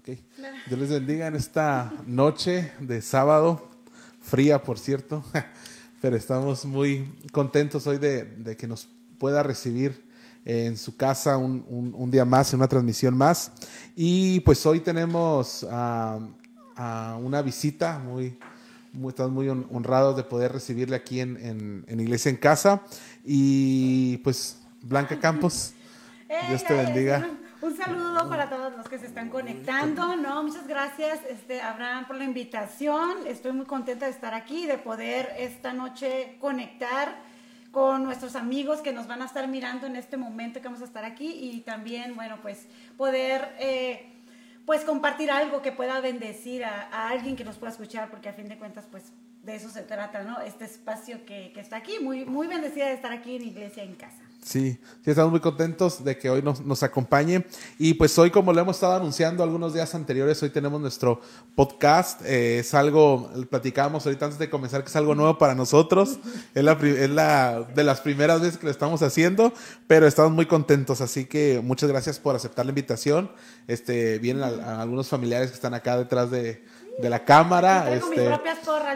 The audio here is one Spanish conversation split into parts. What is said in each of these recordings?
Okay. Dios les bendiga en esta noche de sábado, fría por cierto, pero estamos muy contentos hoy de, que nos pueda recibir en su casa un, día más, en una transmisión más. Y pues hoy tenemos a, una visita muy, muy, estamos muy honrados de poder recibirle aquí en, en, Iglesia en Casa. Y pues Blanca Campos, Dios te bendiga. Un saludo para todos los que se están conectando, ¿no? Muchas gracias, este, Abraham, por la invitación. Estoy muy contenta de estar aquí, de poder esta noche conectar con nuestros amigos que nos van a estar mirando en este momento que vamos a estar aquí y también, bueno, pues poder... Eh, pues compartir algo que pueda bendecir a, alguien que nos pueda escuchar, porque a fin de cuentas, pues de eso se trata, ¿no? Este espacio que, que está aquí, muy, muy bendecida de estar aquí en Iglesia en Casa. Sí, sí, estamos muy contentos de que hoy nos, nos, acompañe. Y pues hoy, como lo hemos estado anunciando algunos días anteriores, hoy tenemos nuestro podcast. Eh, es algo, platicábamos ahorita antes de comenzar, que es algo nuevo para nosotros. Es la, es la de las primeras veces que lo estamos haciendo, pero estamos muy contentos. Así que muchas gracias por aceptar la invitación. Este, vienen algunos familiares que están acá detrás de, de la cámara. Este,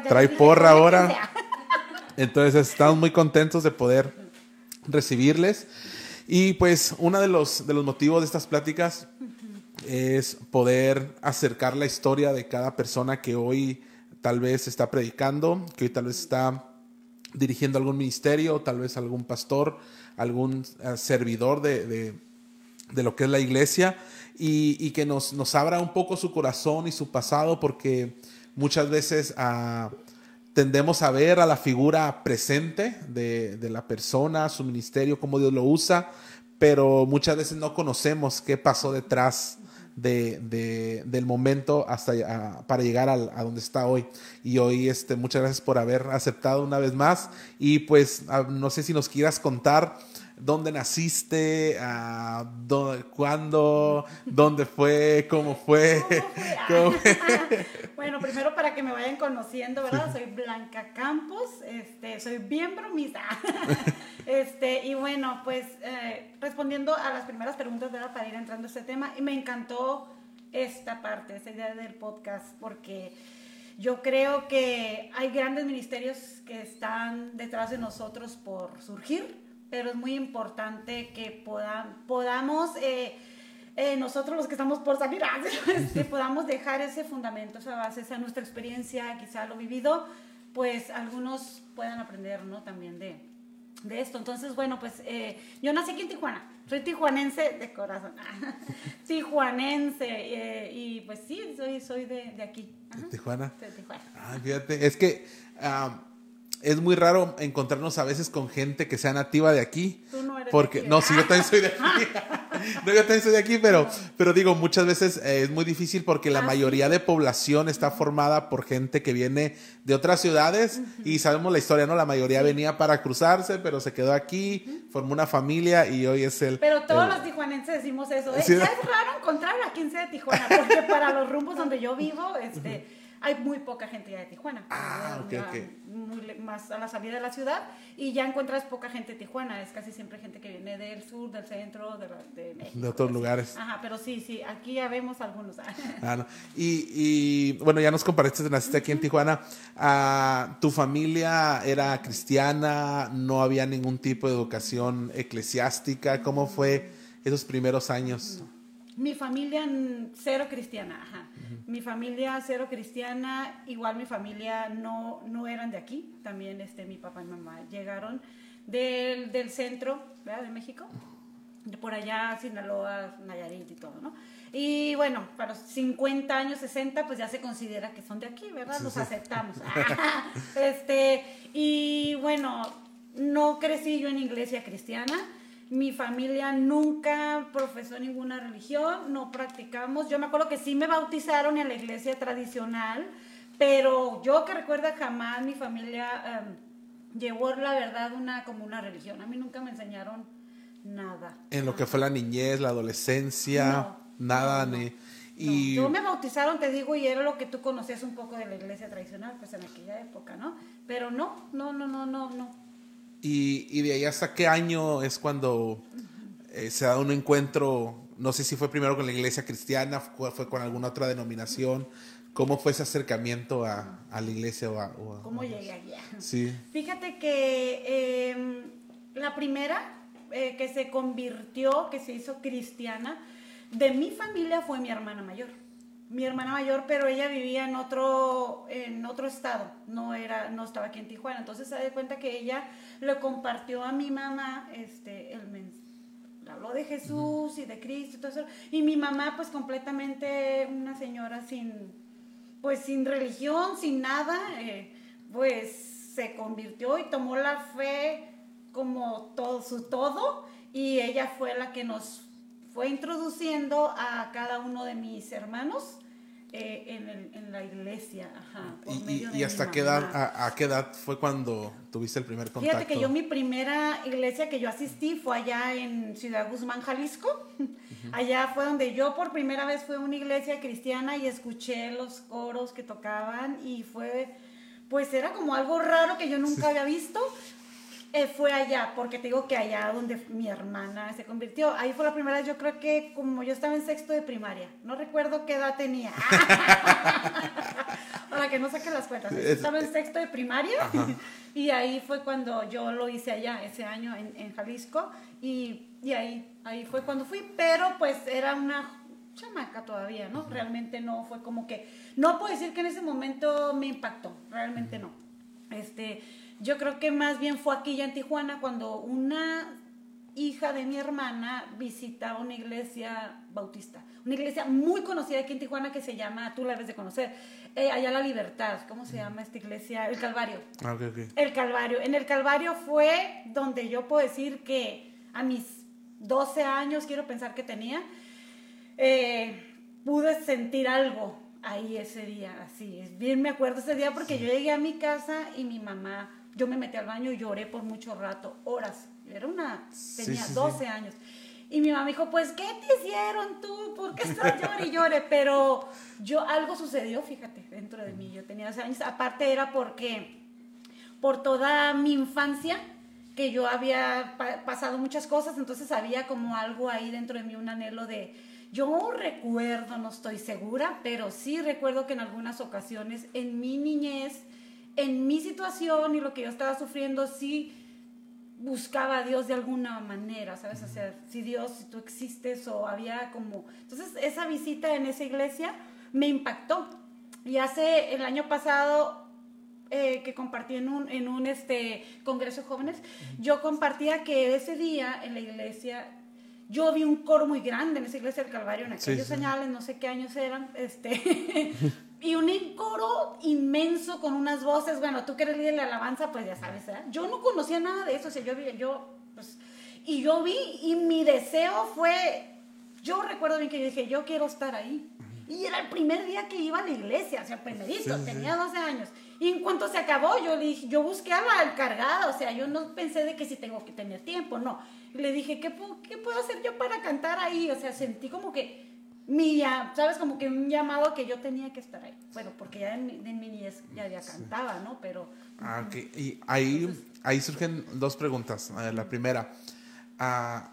trae porra ahora. Entonces, estamos muy contentos de poder recibirles. Y pues uno de los, de los motivos de estas pláticas es poder acercar la historia de cada persona que hoy tal vez está predicando, que hoy tal vez está dirigiendo algún ministerio, tal vez algún pastor, algún eh, servidor de, de, lo que es la iglesia, y, que nos, nos, abra un poco su corazón y su pasado, porque muchas veces tendemos a ver a la figura presente de, la persona, su ministerio, cómo Dios lo usa, pero muchas veces no conocemos qué pasó detrás de, del momento hasta para llegar a, donde está hoy. Y hoy, este, muchas gracias por haber aceptado una vez más. Y pues, no sé si nos quieras contar dónde naciste, uh, dónde, cuándo, dónde fue, cómo fue. bueno, primero para que me vayan conociendo, ¿verdad? Soy Blanca Campos, este, soy bien bromista. este, y bueno, pues eh, respondiendo a las primeras preguntas, ¿verdad? Para ir entrando a este tema, y me encantó esta parte, esta idea del podcast, porque yo creo que hay grandes ministerios que están detrás de nosotros por surgir pero es muy importante que podamos, eh, eh, nosotros los que estamos por salir, que podamos dejar ese fundamento, esa base, esa nuestra experiencia, quizá lo vivido, pues algunos puedan aprender, ¿no? También de, de esto. Entonces, bueno, pues eh, yo nací aquí en Tijuana, soy tijuanense de corazón, tijuanense, y pues sí, soy, soy de, de aquí. ¿De Tijuana? De Tijuana. Ah, fíjate, es que... Ah, es muy raro encontrarnos a veces con gente que sea nativa de aquí. Tú no eres porque, de aquí. No, sí, yo también soy de aquí. no, yo también soy de aquí, pero, pero digo, muchas veces eh, es muy difícil porque la ah, mayoría de población está formada por gente que viene de otras ciudades y sabemos la historia, ¿no? La mayoría venía para cruzarse, pero se quedó aquí, formó una familia y hoy es el... Pero todos los tijuanenses decimos eso. ¿eh? es raro encontrar a quien sea de Tijuana, porque para los rumbos donde yo vivo, este hay muy poca gente ya de Tijuana. Ah, ok, ok. más a la salida de la ciudad y ya encuentras poca gente de Tijuana. Es casi siempre gente que viene del sur, del centro, de, de México. De otros lugares. Ajá, pero sí, sí, aquí ya vemos algunos. Ah, y, y, bueno, ya nos compartiste, naciste aquí en Tijuana. Ah, ¿Tu familia era cristiana? ¿No había ningún tipo de educación eclesiástica? ¿Cómo fue esos primeros años? Mi familia cero cristiana, ajá. Mi familia cero cristiana, igual mi familia no, no eran de aquí, también este, mi papá y mamá llegaron del, del centro ¿verdad? de México, de por allá, Sinaloa, Nayarit y todo, ¿no? Y bueno, para los 50 años, 60, pues ya se considera que son de aquí, ¿verdad? Los aceptamos. este, y bueno, no crecí yo en iglesia cristiana mi familia nunca profesó ninguna religión, no practicamos. Yo me acuerdo que sí me bautizaron en la iglesia tradicional, pero yo que recuerda jamás mi familia em, llevó la verdad una como una religión. A mí nunca me enseñaron nada. En lo que fue la niñez, la adolescencia, nada ni y... Yo me bautizaron, te digo, y era lo que tú conocías un poco de la iglesia tradicional, pues en aquella época, ¿no? Pero no, no, no, no, no, no. Y, de ahí hasta qué año es cuando eh, se da un encuentro no sé si fue primero con la iglesia cristiana, fue, con alguna otra denominación. ¿Cómo fue ese acercamiento a, a la iglesia? O a, o a- ¿Cómo llegué allá? Sí. Fíjate que em, la primera eh, que se convirtió, que se hizo cristiana, de mi familia fue mi hermana mayor. Mi hermana mayor, pero ella vivía en otro, en otro estado, no, era, no estaba aquí en Tijuana. Entonces se da cuenta que ella le compartió a mi mamá este, el mensaje. Habló de Jesús y de Cristo y todo eso. Y mi mamá, pues completamente una señora sin, pues sin religión, sin nada, eh, pues se convirtió y tomó la fe como todo su todo y ella fue la que nos fue introduciendo a cada uno de mis hermanos eh, en, el- en la iglesia. Ajá, por ¿Y, y- medio de y hasta qué edad, a, a qué edad fue cuando tuviste el primer contacto? Fíjate que yo mi primera iglesia que yo asistí fue allá en Ciudad Guzmán, Jalisco. Allá fue donde yo por primera vez fui a una iglesia cristiana y escuché los coros que tocaban y fue, pues era como algo raro que yo nunca había visto. Eh, fue allá, porque te digo que allá donde mi hermana se convirtió, ahí fue la primera vez, yo creo que como yo estaba en sexto de primaria, no recuerdo qué edad tenía. Para que no saque las cuentas, Es- estaba en sexto de primaria y ahí fue cuando yo lo hice allá, ese año en, en Jalisco y, y ahí, ahí fue cuando fui, pero pues era una chamaca todavía, ¿no? Realmente no fue como que, no puedo decir que en ese momento me impactó, realmente no. Este, yo creo que más bien fue aquí ya en Tijuana cuando una hija de mi hermana visitaba una iglesia bautista, una iglesia muy conocida aquí en Tijuana que se llama, tú la debes de conocer, eh, allá La Libertad, ¿cómo se llama esta iglesia? El Calvario. Ah, ok, ok. El Calvario. En el Calvario fue donde yo puedo decir que a mis 12 años, quiero pensar que tenía, eh, pude sentir algo ahí ese día, así. Bien me acuerdo ese día porque yo llegué a mi casa y mi mamá, yo me metí al baño y lloré por mucho rato, horas. Era una, Sí, tenía sí, sí. 12 años. Y mi mamá me dijo, pues, ¿qué te hicieron tú? ¿Por qué estás llorando y llore? Pero yo, algo sucedió, fíjate, dentro de mí. Yo tenía 12 años. Aparte era porque por toda mi infancia que yo había pa- pasado muchas cosas, entonces había como algo ahí dentro de mí, un anhelo de, yo recuerdo, no estoy segura, pero sí recuerdo que en algunas ocasiones en mi niñez, en mi situación y lo que yo estaba sufriendo, sí buscaba a Dios de alguna manera, ¿sabes? O sea, si Dios, si tú existes o había como... Entonces, esa visita en esa iglesia me impactó. Y hace el año pasado eh, que compartí en un, en un este, congreso de jóvenes, yo compartía que ese día en la iglesia, yo vi un coro muy grande en esa iglesia del Calvario, en Sí, aquellos sí. años, no sé qué años eran, este, y un coro inmenso con unas voces, bueno, tú que eres líder de la alabanza, pues ya sabes, ¿verdad? Yo no conocía nada de eso, o sea, yo, vi- yo, pues, y yo vi, y mi deseo fue, yo recuerdo bien que yo dije, yo quiero estar ahí. Y era el primer día que iba a la iglesia, o sea, primerito, Sí, tenía 12 años. Y en cuanto se acabó, yo le dije, yo busqué a la encargada, o sea, yo no pensé de que si tengo que tener tiempo, no. Le dije, ¿qué, ¿qué puedo hacer yo para cantar ahí? O sea, sentí como que mi, ya- ¿sabes? Como que un llamado que yo tenía que estar ahí. Bueno, porque ya en, mi- en mi niñez ya, ya cantaba, ¿no? Pero Ah, ok. Y ahí, ahí surgen dos preguntas. Eh, la primera, ah,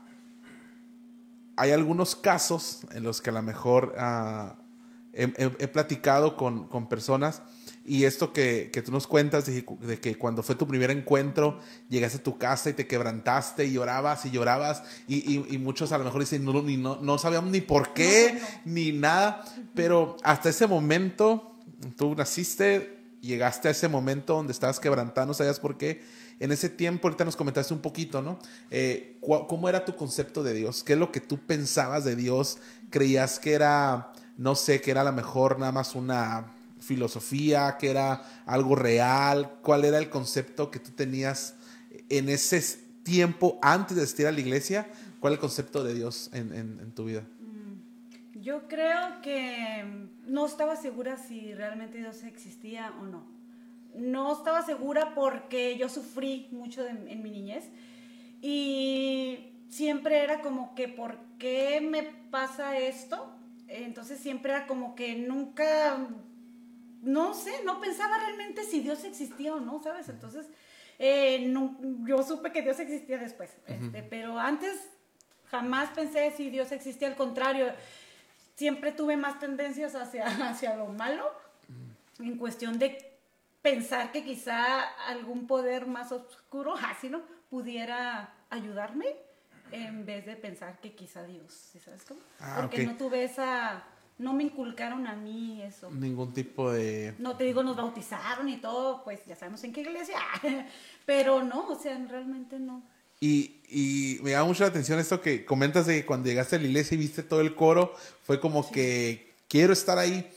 hay algunos casos en los que a lo mejor ah, he, he- he platicado con, con personas y esto que, que tú nos cuentas de, de que cuando fue tu primer encuentro llegaste a tu casa y te quebrantaste y llorabas y llorabas y, y- y muchos a lo mejor dicen no, ni, no, no sabíamos ni por qué No, ni nada, pero hasta ese momento tú naciste, llegaste a ese momento donde estabas quebrantado, no sabías por qué. En ese tiempo, ahorita nos comentaste un poquito, ¿no? Eh, ¿Cómo era tu concepto de Dios? ¿Qué es lo que tú pensabas de Dios? ¿Creías que era, no sé, que era a lo mejor nada más una filosofía, que era algo real? ¿Cuál era el concepto que tú tenías en ese tiempo antes de asistir a la iglesia? ¿Cuál es el concepto de Dios en, en- en tu vida? yo creo que no estaba segura si realmente Dios existía o no. No estaba segura porque yo sufrí mucho de- en mi niñez y siempre era como que, ¿por qué me pasa esto? Entonces siempre era como que nunca, no sé, no pensaba realmente si Dios existía o no, ¿sabes? Entonces eh, no- yo supe que Dios existía después, este, pero antes Jamás pensé si Dios existía, al contrario, siempre tuve más tendencias hacia, hacia lo malo, en cuestión de pensar que quizá algún poder más oscuro, así no, pudiera ayudarme en vez de pensar que quizá Dios, ¿sabes cómo? Ah, Porque no tuve esa, no me inculcaron a mí eso. Ningún tipo de... No te digo, nos bautizaron y todo, pues ya sabemos en qué iglesia, pero no, o sea, realmente no. Y, y me llama mucho la atención esto que comentas de que cuando llegaste a la iglesia y viste todo el coro, fue como que quiero estar ahí.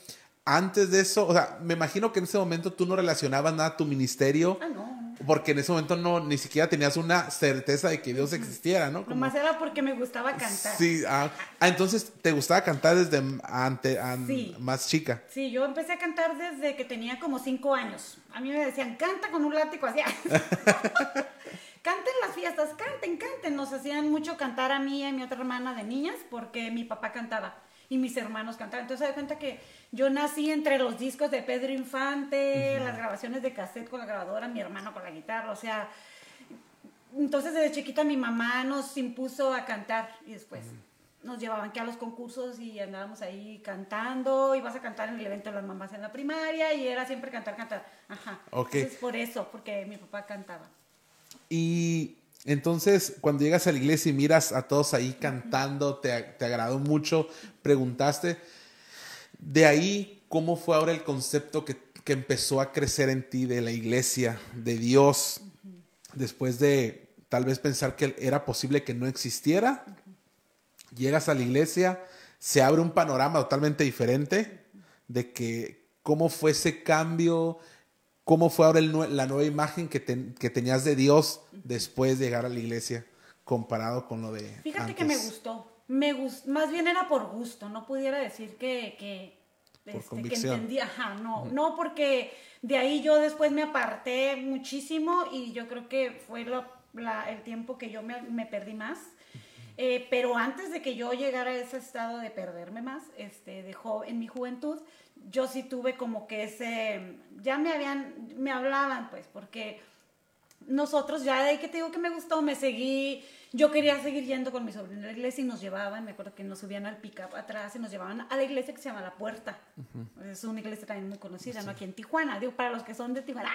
Antes de eso, o sea, me imagino que en ese momento tú no relacionabas nada a tu ministerio, Ah, no. Porque en ese momento no ni siquiera tenías una certeza de que Dios existiera, ¿no? Como- Nomás era porque me gustaba cantar. Sí, ah, ah, entonces te gustaba cantar desde ante, an- Sí. más chica. Sí, yo empecé a cantar desde que tenía como cinco años. A mí me decían, canta con un látigo así. canten las fiestas, canten, canten. Nos hacían mucho cantar a mí y a mi otra hermana de niñas porque mi papá cantaba y mis hermanos cantaban. Entonces, se da cuenta que yo nací entre los discos de Pedro Infante, las grabaciones de cassette con la grabadora, mi hermano con la guitarra, o sea... Entonces, desde chiquita mi mamá nos impuso a cantar y después nos llevaban que a los concursos y andábamos ahí cantando, ibas a cantar en el evento de las mamás en la primaria y era siempre cantar, cantar. Ajá. Entonces, por eso, porque mi papá cantaba. Y entonces, cuando llegas a la iglesia y miras a todos ahí cantando, te, te agradó mucho, preguntaste, de ahí, ¿cómo fue ahora el concepto que, que empezó a crecer en ti de la iglesia, de Dios, después de tal vez pensar que era posible que no existiera? Llegas a la iglesia, se abre un panorama totalmente diferente de que cómo fue ese cambio, cómo fue ahora el la nueva imagen que, ten- que tenías de Dios después de llegar a la iglesia comparado con lo de Fíjate antes. que me gustó. Me gus- más bien era por gusto, no pudiera decir que, que, Por este, que convicción. entendía. Ajá, no, no, porque de ahí yo después me aparté muchísimo y yo creo que fue lo- la- el tiempo que yo me, me perdí más. Eh, pero antes de que yo llegara a ese estado de perderme más, este, de en mi juventud, yo sí tuve como que ese, ya me habían, me hablaban pues, porque nosotros ya de ahí que te digo que me gustó, me seguí, yo quería seguir yendo con mi sobrino a la iglesia y nos llevaban, me acuerdo que nos subían al pick-up atrás y nos llevaban a la iglesia que se llama La Puerta. Es una iglesia también muy conocida, ¿no? Aquí en Tijuana, digo, para los que son de Tijuana.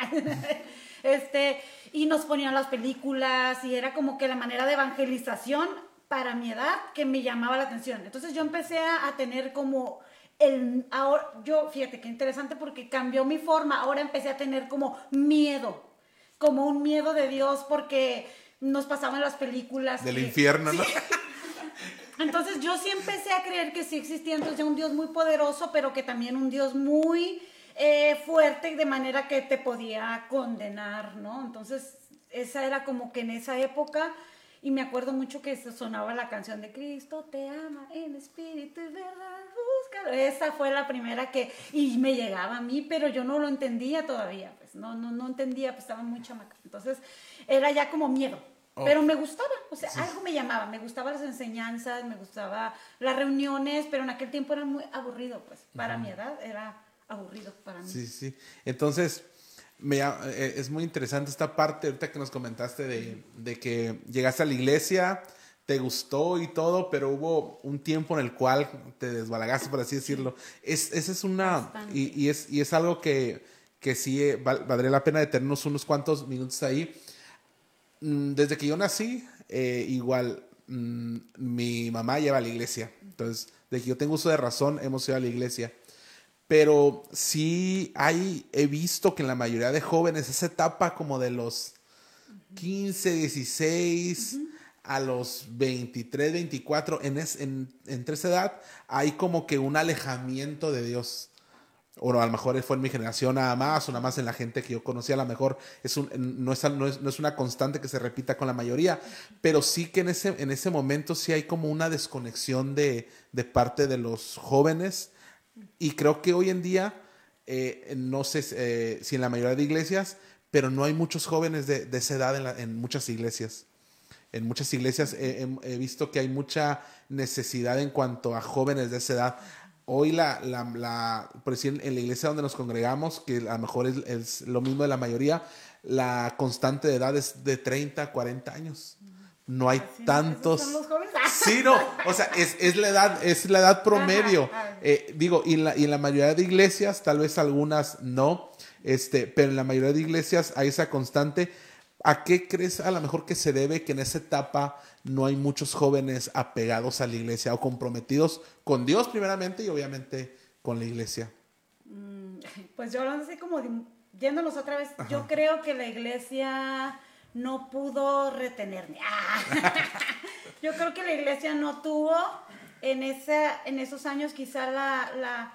este, y nos ponían las películas y era como que la manera de evangelización para mi edad que me llamaba la atención. Entonces yo empecé a tener como el ahora yo fíjate qué interesante porque cambió mi forma, ahora empecé a tener como miedo, como un miedo de Dios porque nos pasaban las películas Del que- infierno, ¿no? entonces yo sí empecé a creer que sí existía entonces un Dios muy poderoso, pero que también un Dios muy eh, fuerte, de manera que te podía condenar, ¿no? Entonces esa era como que en esa época, y me acuerdo mucho que sonaba la canción de Cristo te ama en espíritu y verdad, búscalo. Esa fue la primera que, y me llegaba a mí, pero yo no lo entendía todavía, pues no, no, no entendía, pues estaba muy chamaca. Entonces era ya como miedo. Oh. Pero me gustaba, o sea, algo me llamaba, me gustaban las enseñanzas, me gustaba las reuniones, pero en aquel tiempo era muy aburrido, pues, para mi edad era aburrido para mí. Sí, sí. Entonces, me, eh, es muy interesante esta parte ahorita que nos comentaste de, de que llegaste a la iglesia, te gustó y todo, pero hubo un tiempo en el cual te desbalagaste, por así decirlo. Es, esa es una... Y, y es, y es algo que, que sí eh, val- valdría la pena detenernos unos cuantos minutos ahí. Mm, Desde que yo nací, eh, igual mm, mi mamá lleva a la iglesia. Entonces, de que yo tengo uso de razón, hemos ido a la iglesia. Pero sí hay, he visto que en la mayoría de jóvenes, esa etapa como de los 15, 16 a los 23, 24, en, es- en, entre esa edad hay como que un alejamiento de Dios. O a lo mejor fue en mi generación nada más, o nada más en la gente que yo conocía, a lo mejor es un, no, es, no, es, no es una constante que se repita con la mayoría, pero sí que en ese, en ese momento sí hay como una desconexión de, de parte de los jóvenes y creo que hoy en día, eh, no sé eh, si en la mayoría de iglesias, pero no hay muchos jóvenes de, de esa edad en, en muchas iglesias. En muchas iglesias he, visto que hay mucha necesidad en cuanto a jóvenes de esa edad. Hoy la, la, la- por decir, en la iglesia donde nos congregamos, que a lo mejor es, es lo mismo de la mayoría, la constante de edad es de 30 a 40 años. no hay Así, tantos. ¿esos son los jóvenes? Sí, no, o sea, es, es la edad, es la edad promedio. Ajá. Eh, digo, y en, la, y en la mayoría de iglesias, tal vez algunas no, este, pero en la mayoría de iglesias hay esa constante. ¿A qué crees a lo mejor que se debe que en esa etapa no hay muchos jóvenes apegados a la iglesia o comprometidos con Dios primeramente y obviamente con la iglesia? Pues yo hablando así como de- yéndonos otra vez, yo creo que la iglesia no pudo retenerme. Ah. yo creo que la iglesia no tuvo en, esa, en esos años quizá la, la...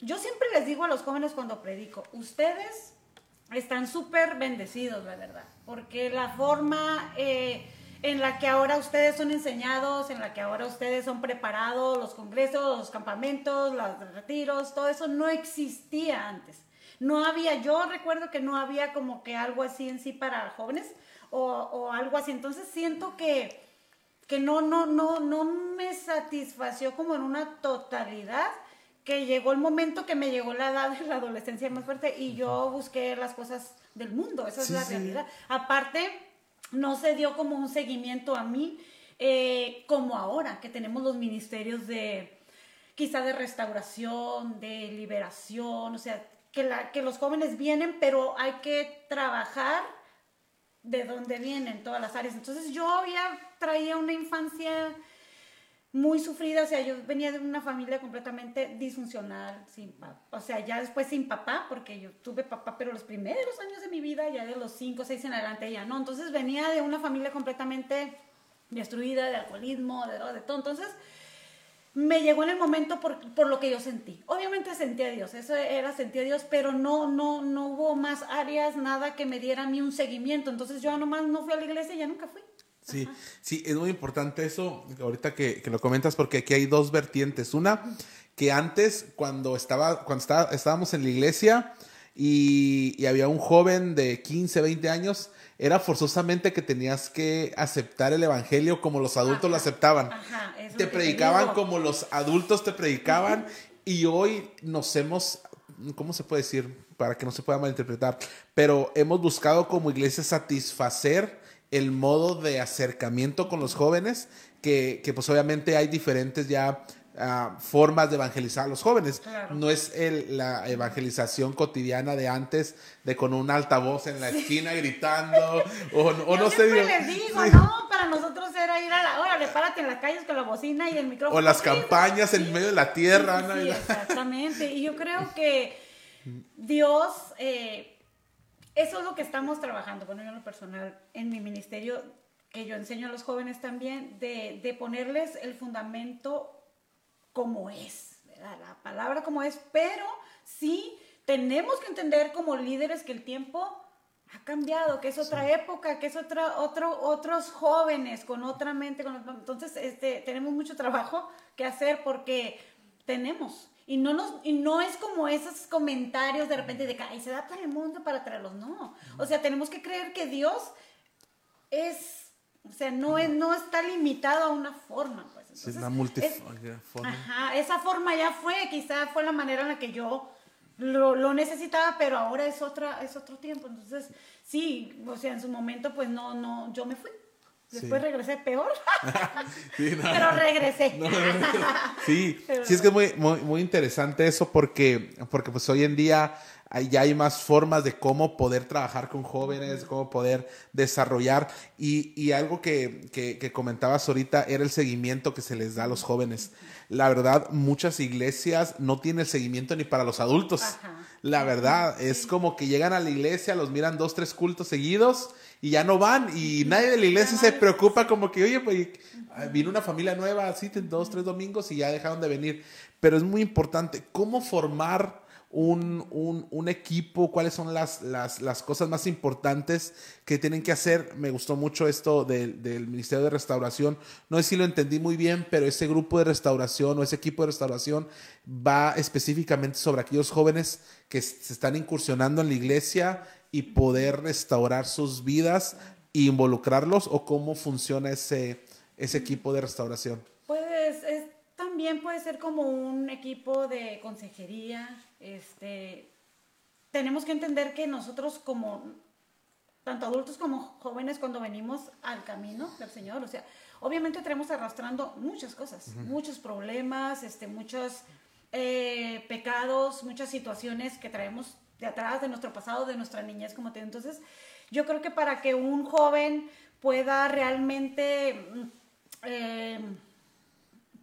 Yo siempre les digo a los jóvenes cuando predico, ustedes están súper bendecidos, la verdad, porque la forma eh, en la que ahora ustedes son enseñados, en la que ahora ustedes son preparados, los congresos, los campamentos, los retiros, todo eso no existía antes. No había, yo recuerdo que no había como que algo así en sí para jóvenes o, o algo así. Entonces siento que, que no, no, no, no me satisfació como en una totalidad que llegó el momento que me llegó la edad de la adolescencia más fuerte y yo busqué las cosas del mundo, esa es la sí. realidad. Aparte, no se dio como un seguimiento a mí eh, como ahora, que tenemos los ministerios de quizá de restauración, de liberación, o sea, que, la, que los jóvenes vienen, pero hay que trabajar de dónde vienen todas las áreas. Entonces yo ya traía una infancia muy sufrida, o sea, yo venía de una familia completamente disfuncional, sin o sea, ya después sin papá, porque yo tuve papá, pero los primeros años de mi vida, ya de los 5 o 6 en adelante, ya no, entonces venía de una familia completamente destruida, de alcoholismo, de, de todo, entonces me llegó en el momento por, por lo que yo sentí. Obviamente sentí a Dios, eso era sentí a Dios, pero no, no, no hubo más áreas, nada que me diera a mí un seguimiento, entonces yo nomás no fui a la iglesia ya nunca fui. Sí, sí, es muy importante eso, ahorita que, que lo comentas, porque aquí hay dos vertientes. Una, que antes, cuando, estaba, cuando estaba, estábamos en la iglesia y, y había un joven de 15, 20 años, era forzosamente que tenías que aceptar el evangelio como los adultos lo aceptaban. ajá, es te lo que te predicaban como los adultos te predicaban y hoy nos hemos, ¿cómo se puede decir? Para que no se pueda malinterpretar, pero hemos buscado como iglesia satisfacer el modo de acercamiento con los jóvenes, que, que pues obviamente hay diferentes ya ah, formas de evangelizar a los jóvenes. Claro. No es el- la evangelización cotidiana de antes, de con un altavoz en la esquina gritando, o, o Yo no sé. les digo, sí. no, para nosotros era ir a la, órale, párate en las calles con la bocina y el micrófono. O las Sí, campañas en medio de la tierra, ¿no? Sí, exactamente. Y yo creo que Dios, eh, eso es lo que estamos trabajando, bueno, yo en lo personal, en mi ministerio, que yo enseño a los jóvenes también, de, de ponerles el fundamento como es, ¿verdad? la palabra como es, pero sí tenemos que entender como líderes que el tiempo ha cambiado, que es otra época, que es otra, otro, otros jóvenes con otra mente, con entonces este, tenemos mucho trabajo que hacer porque tenemos. Y no, nos, y no es como esos comentarios de repente de que "Ay, se da para el mundo para traerlos, no. O sea, tenemos que creer que Dios es, o sea, no, es, no está limitado a una forma. Pues. Sí, Entonces, multiforma. Ajá, esa forma ya fue, quizá fue la manera en la que yo lo, lo necesitaba, pero ahora es otra, es otro tiempo. Entonces, sí, o sea, en su momento, pues no, no, yo me fui. Después Sí. regresé peor, Sí, no. pero regresé. Sí, Pero- sí es que es muy, muy, muy interesante eso porque, porque pues hoy en día hay- ya hay más formas de cómo poder trabajar con jóvenes, cómo poder desarrollar. Y, y algo que, que, que comentabas ahorita era el seguimiento que se les da a los jóvenes. La verdad, muchas iglesias no tienen el seguimiento ni para los adultos. Ajá. La verdad, es como que llegan a la iglesia, los miran dos, tres cultos seguidos y ya no van. Y nadie de la iglesia se preocupa como que, oye, pues ah, vino una familia nueva, así, dos, tres domingos y ya dejaron de venir. Pero es muy importante, ¿cómo formar un, un- equipo? ¿Cuáles son las, las, las cosas más importantes que tienen que hacer? Me gustó mucho esto del, del Ministerio de Restauración. No sé si lo entendí muy bien, pero ese grupo de restauración o ese equipo de restauración va específicamente sobre aquellos jóvenes que se están incursionando en la iglesia y poder restaurar sus vidas e involucrarlos o cómo funciona ese, ese equipo de restauración. Pues es, también puede ser como un equipo de consejería. Este, tenemos que entender que nosotros como tanto adultos como jóvenes cuando venimos al camino del Señor. O sea, obviamente tenemos arrastrando muchas cosas, muchos problemas, este, muchos eh, pecados, muchas situaciones que traemos de atrás, de nuestro pasado, de nuestra niñez, como te Entonces, yo creo que para que un joven pueda realmente mm, eh,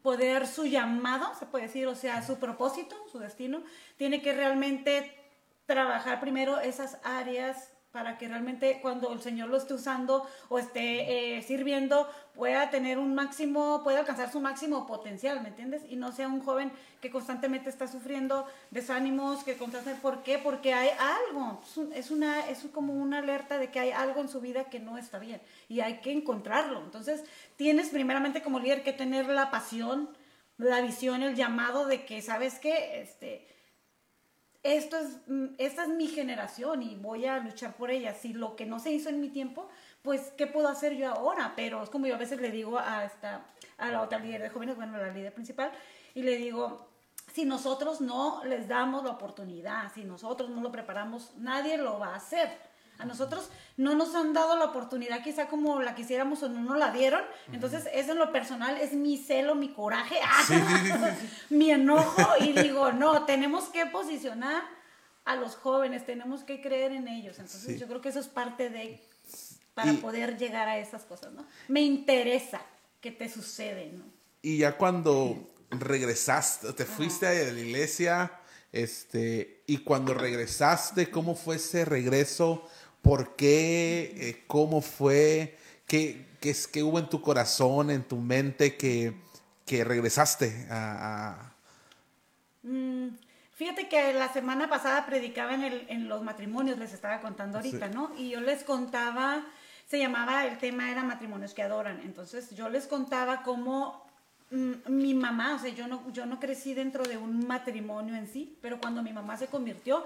poder su llamado, se puede decir, o sea, su propósito, su destino, tiene que realmente trabajar primero esas áreas para que realmente cuando el Señor lo esté usando o esté eh, sirviendo pueda tener un máximo, pueda alcanzar su máximo potencial, ¿me entiendes? Y no sea un joven que constantemente está sufriendo desánimos, que constantemente, ¿por qué? Porque hay algo, es, una, es como una alerta de que hay algo en su vida que no está bien y hay que encontrarlo. Entonces, tienes primeramente como líder que tener la pasión, la visión, el llamado de que, ¿sabes qué? Este, esto es, mm, esta es mi generación y voy a luchar por ella. Si lo que no se hizo en mi tiempo, pues, ¿qué puedo hacer yo ahora? Pero es como yo a veces le digo a, esta, a la otra líder de jóvenes, bueno, la líder principal, y le digo, si nosotros no les damos la oportunidad, si nosotros no lo preparamos, nadie lo va a hacer. A nosotros no nos han dado la oportunidad quizá como la quisiéramos o no nos la dieron. Entonces, eso en lo personal es mi celo, mi coraje, mi enojo y digo, no, tenemos que posicionar a los jóvenes, tenemos que creer en ellos. Entonces, yo creo que eso es parte de para poder llegar a esas cosas, ¿no? Me interesa que te sucede, ¿no? Y ya cuando regresaste, te fuiste a la iglesia, este, y cuando regresaste, ¿cómo fue ese regreso? ¿Por qué? Eh, ¿Cómo fue? ¿Qué, qué, qué hubo en tu corazón, en tu mente que, que regresaste a... Mm, fíjate que la semana pasada predicaba en, el, en los matrimonios, les estaba contando ahorita, ¿no? Y yo les contaba, se llamaba, el tema era matrimonios que adoran. Entonces yo les contaba cómo mm, mi mamá, o sea, yo no, yo no crecí dentro de un matrimonio en sí, pero cuando mi mamá se convirtió,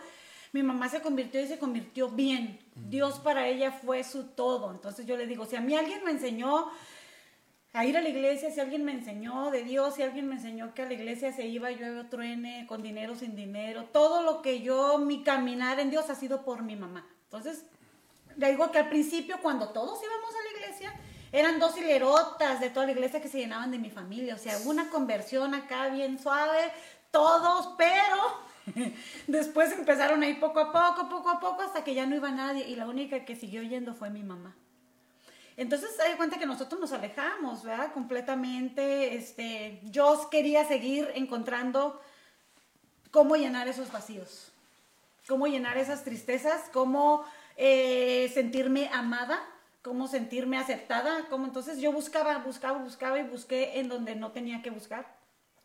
mi mamá se convirtió y se convirtió bien. Dios para ella fue su todo. Entonces yo le digo, si a mí alguien me enseñó a ir a la iglesia, si alguien me enseñó de Dios, si alguien me enseñó que a la iglesia se iba llueve o truene, con dinero, sin dinero, todo lo que yo, mi caminar en Dios ha sido por mi mamá. Entonces, le digo que al principio, cuando todos íbamos a la iglesia, eran dos hilerotas de toda la iglesia que se llenaban de mi familia. O sea, una conversión acá bien suave, todos, pero Después empezaron a ir poco a poco, poco a poco, hasta que ya no iba nadie y la única que siguió yendo fue mi mamá. Entonces se cuenta que nosotros nos alejamos, ¿verdad? Completamente. Este, yo quería seguir encontrando cómo llenar esos vacíos, cómo llenar esas tristezas, cómo eh, sentirme amada, cómo sentirme aceptada, cómo entonces yo buscaba, buscaba, buscaba y busqué en donde no tenía que buscar,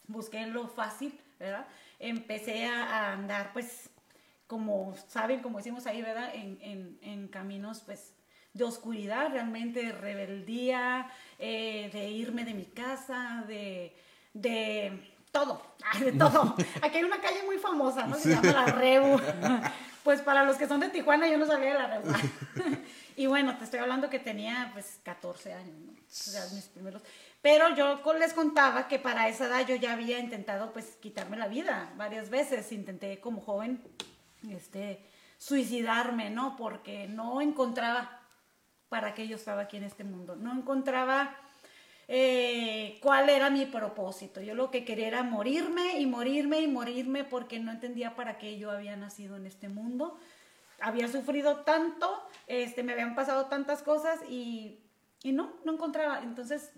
busqué en lo fácil, ¿verdad? Empecé a, andar, pues, como saben, como decimos ahí, ¿verdad? En, en, caminos, pues, de oscuridad, realmente de rebeldía, eh, de irme de mi casa, de, de todo, de todo. Aquí hay una calle muy famosa, ¿no? Se llama La Rebu. Pues para los que son de Tijuana, yo no sabía de La Rebu. Y bueno, te estoy hablando que tenía, pues, 14 años, ¿no? O sea, mis primeros... Pero yo les contaba que para esa edad yo ya había intentado pues quitarme la vida varias veces. Intenté como joven este, suicidarme, ¿no? Porque no encontraba para qué yo estaba aquí en este mundo. No encontraba eh, cuál era mi propósito. Yo lo que quería era morirme y morirme y morirme porque no entendía para qué yo había nacido en este mundo. Había sufrido tanto, este, me habían pasado tantas cosas y, y no, no encontraba. Entonces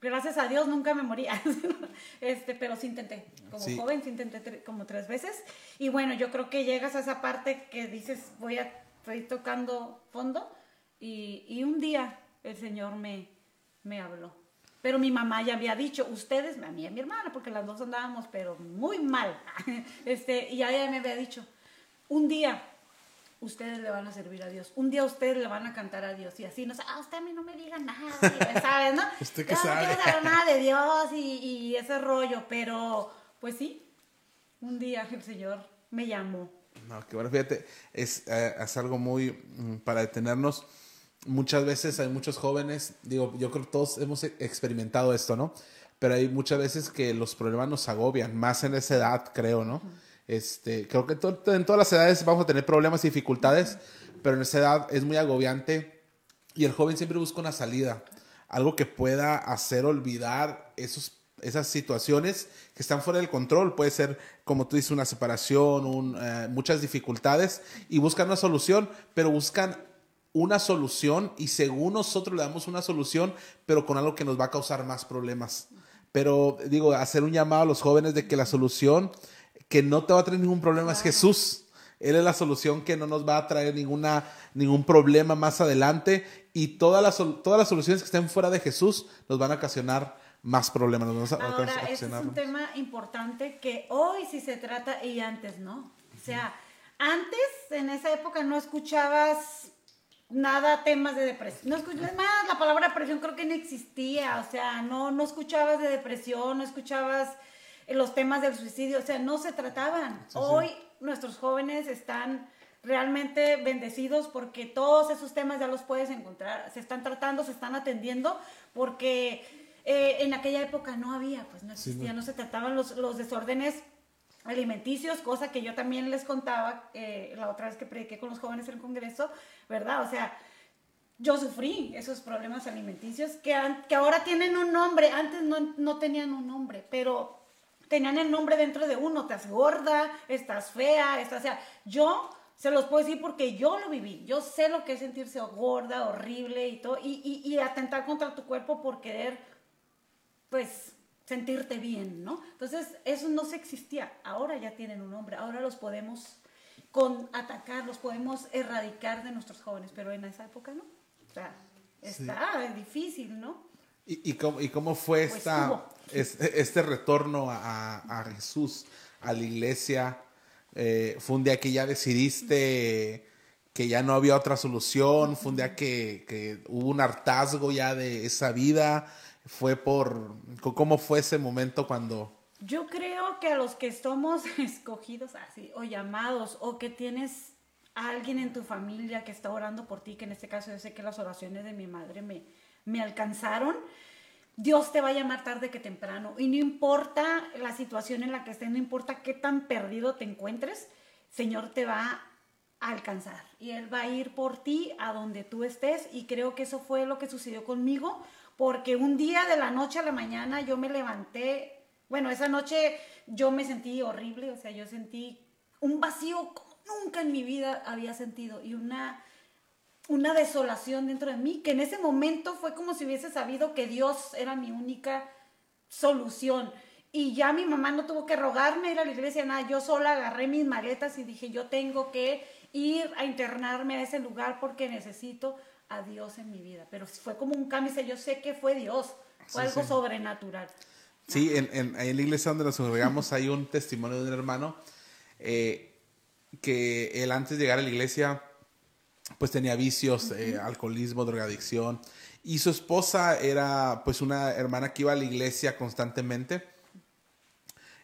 gracias a Dios nunca me moría, este, pero sí intenté, como joven sí intenté como tres veces. Y bueno, yo creo que llegas a esa parte que dices, voy a, estoy tocando fondo y, y un día el Señor me, me habló. Pero mi mamá ya había dicho, ustedes, a mí y a mi hermana, porque las dos andábamos, pero muy mal. Este, y ella me había dicho, un día ustedes le van a servir a Dios. Un día ustedes le van a cantar a Dios. Y así, no sé, ah, usted a mí no me diga nada, ¿sabes? ¿no? ¿Usted Yo sabe? no quiero saber nada de Dios y, y, ese rollo, pero pues sí, un día el Señor me llamó. No, que bueno, fíjate, es, eh, es algo muy mm, para detenernos. Muchas veces hay muchos jóvenes, digo, yo creo que todos hemos experimentado esto, ¿no? Pero hay muchas veces que los problemas nos agobian, más en esa edad, creo, ¿no? Este, creo que en todas las edades vamos a tener problemas y dificultades, pero en esa edad es muy agobiante y el joven siempre busca una salida, algo que pueda hacer olvidar esos esas situaciones que están fuera del control. Puede ser, como tú dices, una separación, eh, muchas dificultades y buscan una solución, pero buscan una solución y según nosotros le damos una solución, pero con algo que nos va a causar más problemas. Pero digo, hacer un llamado a los jóvenes de que la solución que no te va a traer ningún problema es Jesús. Él es la solución que no nos va a traer ninguna, ningún problema más adelante y todas las, todas las soluciones que estén fuera de Jesús nos van a ocasionar más problemas. Nos Ahora, ese es un tema importante que hoy sí se trata y antes no. O sea, antes, en esa época, no escuchabas nada temas de depresión. No escuchabas más, la palabra depresión creo que no existía. O sea, no, no escuchabas de depresión, no escuchabas los temas del suicidio. O sea, no se trataban. hoy nuestros jóvenes están realmente bendecidos porque todos esos temas ya los puedes encontrar. Se están tratando, se están atendiendo porque eh, en aquella época no había, pues no existía, no. se trataban los, los, desórdenes alimenticios, cosa que yo también les contaba eh, la otra vez que prediqué con los jóvenes en el Congreso, ¿verdad? O sea, yo sufrí esos problemas alimenticios que, que ahora tienen un nombre, antes no, no tenían un nombre, pero tenían el nombre dentro de uno, estás gorda, estás fea, estás, o sea, yo se los puedo decir porque yo lo viví, yo sé lo que es sentirse gorda, horrible y todo, y, y, y atentar contra tu cuerpo por querer pues sentirte bien, ¿no? Entonces, eso no se existía. Ahora ya tienen un nombre, ahora los podemos con atacar, los podemos erradicar de nuestros jóvenes, pero en esa época no. O sea, está difícil, ¿no? ¿Y, y, cómo, y cómo, fue pues esta, este, este, retorno a, a, Jesús, a la iglesia? Eh, fue un día que ya decidiste que ya no había otra solución, fue un día que, que hubo un hartazgo ya de esa vida. Fue por, ¿cómo fue ese momento cuando... Yo creo que a los que somos escogidos así, o llamados, o que tienes a alguien en tu familia que está orando por ti, que en este caso yo sé que las oraciones de mi madre me, me alcanzaron, Dios te va a llamar tarde que temprano. Y no importa la situación en la que estés, no importa qué tan perdido te encuentres, Señor te va a alcanzar. Y Él va a ir por ti a donde tú estés. Y creo que eso fue lo que sucedió conmigo porque un día de la noche a la mañana yo me levanté, bueno, esa noche yo me sentí horrible, o sea, yo sentí un vacío como nunca en mi vida había sentido y una, una desolación dentro de mí, que en ese momento fue como si hubiese sabido que Dios era mi única solución. Y ya mi mamá no tuvo que rogarme ir a la iglesia, nada, yo sola agarré mis maletas y dije, yo tengo que ir a internarme a ese lugar porque necesito a Dios en mi vida, pero fue como un cambio, yo sé que fue Dios, fue algo sobrenatural. Sí, en, en, la iglesia donde nos congregamos hay un testimonio de un hermano eh, que él antes de llegar a la iglesia pues tenía vicios, eh, alcoholismo, drogadicción y su esposa era pues una hermana que iba a la iglesia constantemente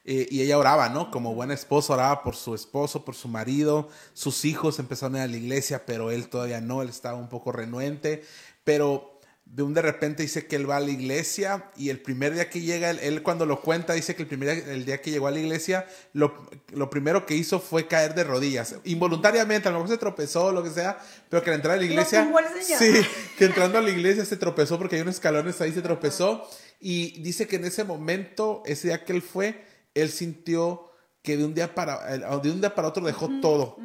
eh, y ella oraba, ¿no? Como buena esposa, oraba por su esposo, por su marido. Sus hijos empezaron a ir a la iglesia, pero él todavía no, él estaba un poco renuente. Pero de un de repente dice que él va a la iglesia y el primer día que llega, él, cuando lo cuenta, dice que el primer día, el día que llegó a la iglesia, lo, lo, primero que hizo fue caer de rodillas, involuntariamente, a lo mejor se tropezó, lo que sea, pero que al entrar a la iglesia, sí, que entrando a la iglesia se tropezó porque hay unos escalones ahí, se tropezó y dice que en ese momento, ese día que él fue, él sintió que de un día para, de un día para otro dejó todo.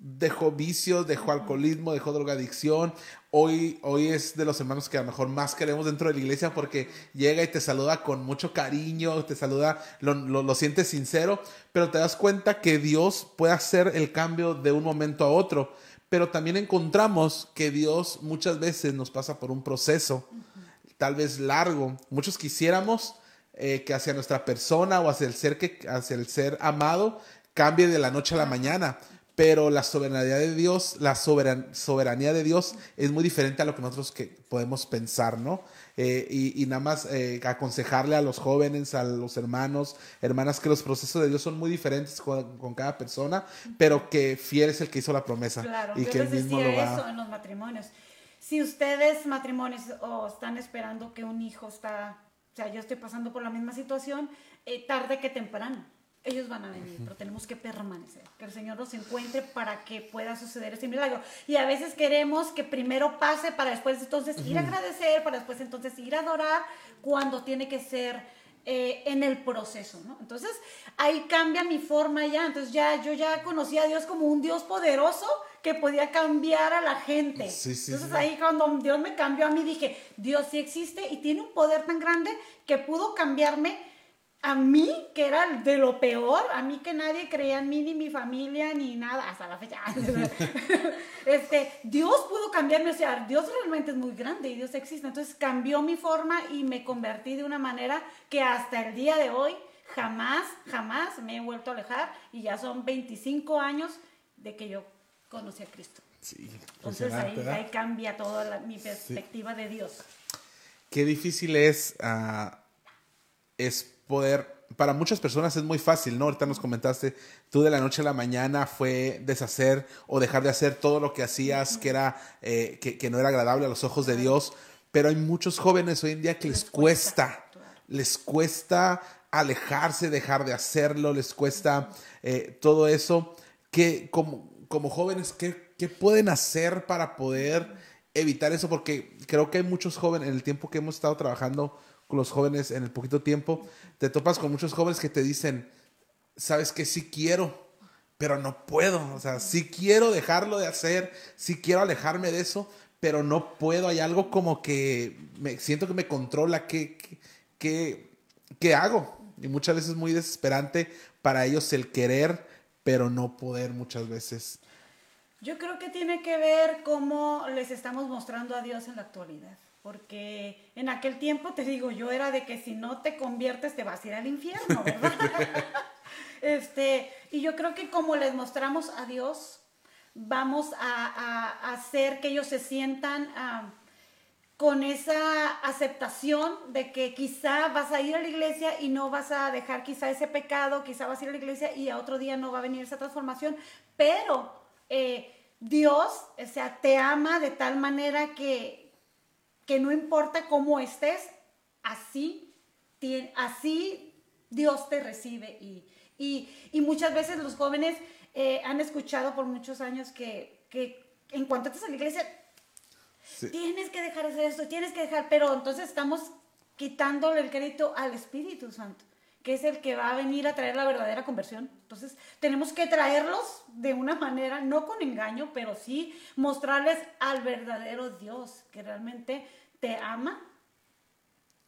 Dejó vicios, dejó alcoholismo, dejó drogadicción. Hoy, hoy es de los hermanos que a lo mejor más queremos dentro de la iglesia porque llega y te saluda con mucho cariño, te saluda, lo, lo, lo sientes sincero, pero te das cuenta que Dios puede hacer el cambio de un momento a otro. Pero también encontramos que Dios muchas veces nos pasa por un proceso, tal vez largo. Muchos quisiéramos eh, que hacia nuestra persona o hacia el ser que hacia el ser amado cambie de la noche a la mañana pero la soberanía de Dios la soberanía de Dios es muy diferente a lo que nosotros que podemos pensar no eh, y, nada más eh, aconsejarle a los jóvenes a los hermanos hermanas que los procesos de Dios son muy diferentes con, cada persona pero que fiel es el que hizo la promesa claro, y que él mismo lo va eso en los matrimonios si ustedes matrimonios o están esperando que un hijo está o sea, yo estoy pasando por la misma situación, eh, tarde que temprano. Ellos van a venir, pero tenemos que permanecer, que el Señor nos encuentre para que pueda suceder ese milagro. Y a veces queremos que primero pase para después entonces ir a agradecer, para después entonces ir a adorar, cuando tiene que ser eh, en el proceso, ¿no? Entonces ahí cambia mi forma ya, entonces ya yo ya conocí a Dios como un Dios poderoso que podía cambiar a la gente. entonces ahí cuando Dios me cambió a mí dije, Dios sí existe y tiene un poder tan grande que pudo cambiarme a mí, que era de lo peor, a mí que nadie creía en mí, ni mi familia, ni nada, hasta la fecha. este, Dios pudo cambiarme, o sea, Dios realmente es muy grande y Dios existe. Entonces cambió mi forma y me convertí de una manera que hasta el día de hoy jamás, jamás me he vuelto a alejar y ya son 25 años de que yo conocí a Cristo. Sí, Entonces ahí, cambia toda mi perspectiva de Dios. Qué difícil es, uh, es poder, para muchas personas es muy fácil, ¿no? Ahorita nos comentaste, tú de la noche a la mañana fue deshacer o dejar de hacer todo lo que hacías que, era, eh, que, no era agradable a los ojos de Dios, pero hay muchos jóvenes hoy en día que les, cuesta, les cuesta alejarse, dejar de hacerlo, les cuesta eh, todo eso, que como, como jóvenes, ¿qué, ¿qué pueden hacer para poder evitar eso? Porque creo que hay muchos jóvenes, en el tiempo que hemos estado trabajando, con los jóvenes en el poquito tiempo, te topas con muchos jóvenes que te dicen, sabes que sí quiero, pero no puedo, o sea, sí quiero dejarlo de hacer, sí quiero alejarme de eso, pero no puedo, hay algo como que me siento que me controla, ¿qué, qué, qué hago? Y muchas veces es muy desesperante para ellos el querer, pero no poder muchas veces. Yo creo que tiene que ver cómo les estamos mostrando a Dios en la actualidad porque en aquel tiempo te digo, yo era de que si no te conviertes te vas a ir al infierno, este, y yo creo que como les mostramos a Dios, vamos a, hacer que ellos se sientan ah, con esa aceptación de que quizá vas a ir a la iglesia y no vas a dejar quizá ese pecado, quizá vas a ir a la iglesia y a otro día no va a venir esa transformación, pero eh, Dios, sea, te ama de tal manera que, que no importa cómo estés, así, así Dios te recibe. Y, muchas veces los jóvenes eh, han escuchado por muchos años que, en cuanto estás a la iglesia, tienes que dejar de hacer esto, tienes que dejar, pero entonces estamos quitándole el crédito al Espíritu Santo que es el que va a venir a traer la verdadera conversión. Entonces, tenemos que traerlos de una manera, no con engaño, pero sí mostrarles al verdadero Dios, que realmente te ama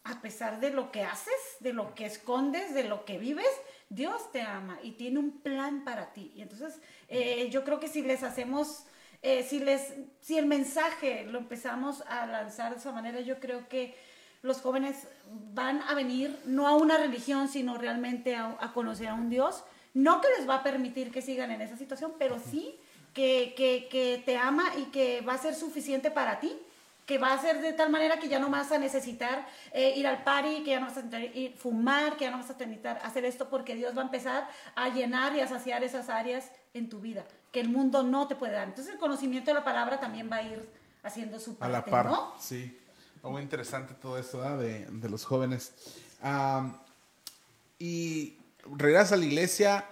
a pesar de lo que haces, de lo que escondes, de lo que vives, Dios te ama y tiene un plan para ti. Y entonces eh, yo creo que si les hacemos, eh, si, les, si el mensaje lo empezamos a lanzar de esa manera, yo creo que los jóvenes van a venir no a una religión, sino realmente a, conocer a un Dios. No que les va a permitir que sigan en esa situación, pero sí que, que te ama y que va a ser suficiente para ti que va a ser de tal manera que ya no vas a necesitar eh, ir al party, que ya no vas a necesitar fumar, que ya no vas a necesitar hacer esto, porque Dios va a empezar a llenar y a saciar esas áreas en tu vida, que el mundo no te puede dar. Entonces el conocimiento de la palabra también va a ir haciendo su parte, A la par, ¿no? sí. Muy interesante todo esto de, de, los jóvenes. y regresas a la iglesia,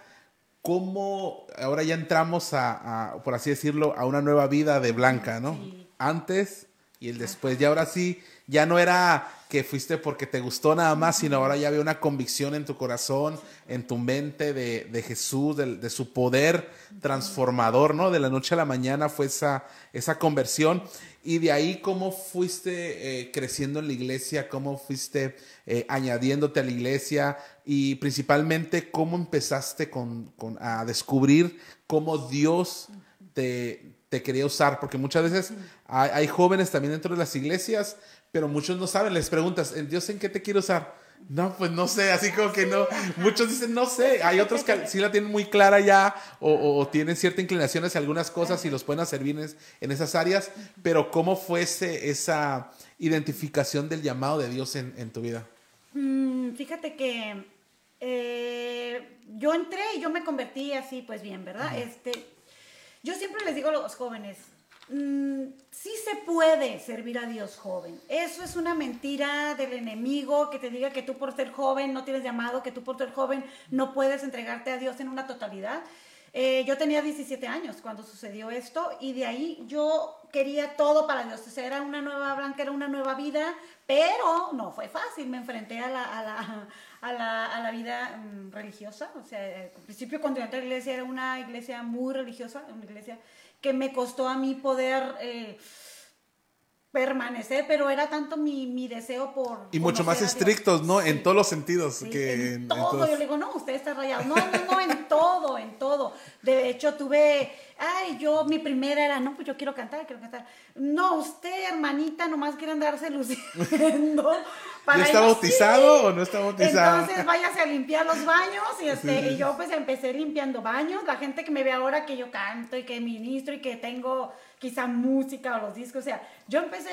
¿cómo ahora ya entramos a, a, por así decirlo, a una nueva vida de Blanca, ¿no? Antes y el después. Y ahora sí, ya no era que fuiste porque te gustó nada más, sino ahora ya había una convicción en tu corazón, en tu mente de, Jesús, de, su poder transformador, ¿no? De la noche a la mañana fue esa, esa conversión. Y de ahí cómo fuiste eh, creciendo en la iglesia, cómo fuiste eh, añadiéndote a la iglesia y principalmente cómo empezaste con, a descubrir cómo Dios te, te quería usar, porque muchas veces hay, jóvenes también dentro de las iglesias, pero muchos no saben, les preguntas, Dios en qué te quiere usar? No, pues no sé, así como que no. Muchos dicen, no sé. Hay otros que sí la tienen muy clara ya o, tienen cierta inclinación hacia algunas cosas y los pueden servir en, esas áreas, pero ¿cómo fue esa identificación del llamado de Dios en, tu vida? Mm, fíjate que eh, yo entré y yo me convertí así, pues bien, ¿verdad? Este, yo siempre les digo a los jóvenes, mm, sí se puede servir a Dios joven. Eso es una mentira del enemigo que te diga que tú por ser joven no tienes llamado, que tú por ser joven no puedes entregarte a Dios en una totalidad. Eh, yo tenía 17 años cuando sucedió esto y de ahí yo quería todo para Dios. O sea, era una nueva blanca, era una nueva vida, pero no fue fácil. Me enfrenté a la, a la, a la, a la vida mm, religiosa. O sea, al principio cuando entré a la iglesia era una iglesia muy religiosa, una iglesia que me costó a mí poder... Eh, permanecer, pero era tanto mi, mi deseo por... Y mucho más estrictos, ¿no? En todos los sentidos. que en, todo. Yo le digo, no, usted está rayado. No, no, no, en todo, en todo. De hecho, tuve, ay, yo, mi primera era, no, pues yo quiero cantar, quiero cantar. No, usted, hermanita, nomás quiere andarse luciendo. ¿Ya está bautizado o no está bautizado? Entonces váyase a limpiar los baños y, este, y yo pues empecé limpiando baños. La gente que me ve ahora que yo canto y que ministro y que tengo quizá música o los discos. O sea, yo empecé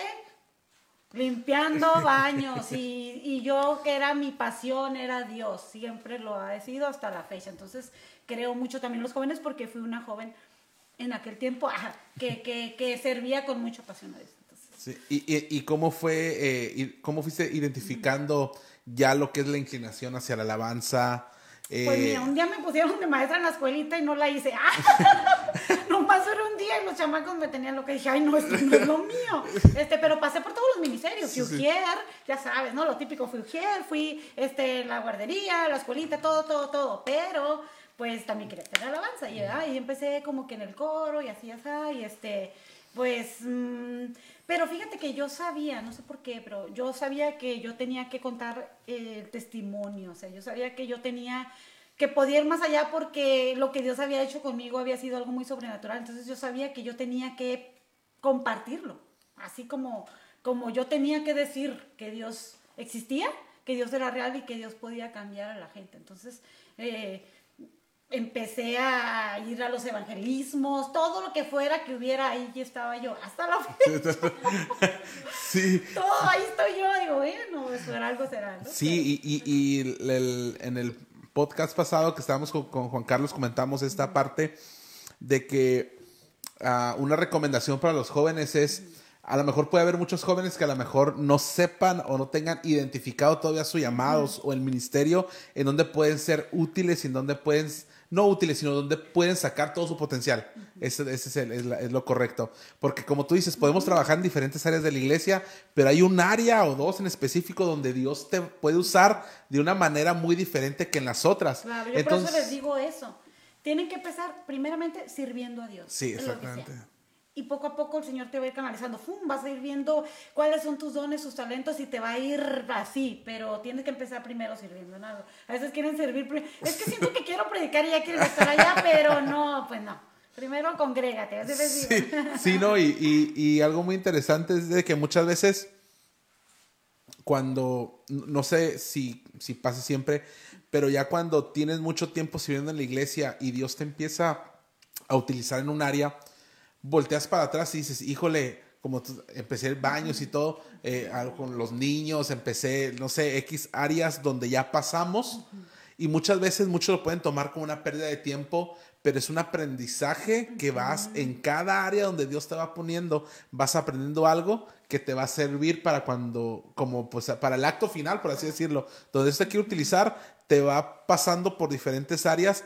limpiando baños y, y, yo que era mi pasión era Dios, siempre lo ha sido hasta la fecha. Entonces creo mucho también los jóvenes porque fui una joven en aquel tiempo que, que, que, servía con mucha pasión a Dios. Sí. ¿Y, y, y, cómo fue, eh, cómo fuiste identificando ya lo que es la inclinación hacia la alabanza? Pues mira, eh, un día me pusieron de maestra en la escuelita y no la hice. Nomás era un día y los chamacos me tenían lo que dije, ay, no, esto no es lo mío. Este, pero pasé por todos los ministerios. Fui ujier, ya sabes, ¿no? Lo típico fui ujier, fui este, la guardería, la escuelita, todo, todo, todo. Pero, pues también quería tener alabanza. Y, y empecé como que en el coro y así, así, y este, pues. Mmm, pero fíjate que yo sabía, no sé por qué, pero yo sabía que yo tenía que contar el testimonio, o sea, yo sabía que yo tenía que podía ir más allá porque lo que Dios había hecho conmigo había sido algo muy sobrenatural, entonces yo sabía que yo tenía que compartirlo, así como, como yo tenía que decir que Dios existía, que Dios era real y que Dios podía cambiar a la gente. Entonces, eh, empecé a ir a los evangelismos, todo lo que fuera que hubiera, ahí estaba yo, hasta la fecha. sí. todo ahí estoy yo, digo, bueno, eso era algo será. Sí, y, y, en el podcast pasado que estábamos con, Juan Carlos comentamos esta parte de que ah, una recomendación para los jóvenes es... A lo mejor puede haber muchos jóvenes que a lo mejor no sepan o no tengan identificado todavía su llamados o el ministerio en donde pueden ser útiles y en donde pueden no útiles, sino donde pueden sacar todo su potencial. Ese, es, es, lo correcto. Porque como tú dices, podemos trabajar en diferentes áreas de la iglesia, pero hay un área o dos en específico donde Dios te puede usar de una manera muy diferente que en las otras. Claro, yo Entonces, por eso les digo eso. Tienen que empezar primeramente sirviendo a Dios. Sí, exactamente y poco a poco el Señor te va a ir canalizando. ¡Fum! Vas a ir viendo cuáles son tus dones, tus talentos y te va a ir así, pero tienes que empezar primero sirviendo. ¿no? A veces quieren servir. Es que siento que quiero predicar y ya quiero estar allá, pero no, pues no. Primero congrégate. Sí, sí, no, y, y, y, algo muy interesante es de que muchas veces, cuando, no sé si, si pasa siempre, pero ya cuando tienes mucho tiempo sirviendo en la iglesia y Dios te empieza a utilizar en un área, volteas para atrás y dices, híjole, como empecé baños y todo, eh, con los niños, empecé, no sé, X áreas donde ya pasamos. Y muchas veces muchos lo pueden tomar como una pérdida de tiempo, pero es un aprendizaje que vas en cada área donde Dios te va poniendo, vas aprendiendo algo que te va a servir para cuando, como pues para el acto final, por así decirlo, donde usted quiere utilizar, te va pasando por diferentes áreas,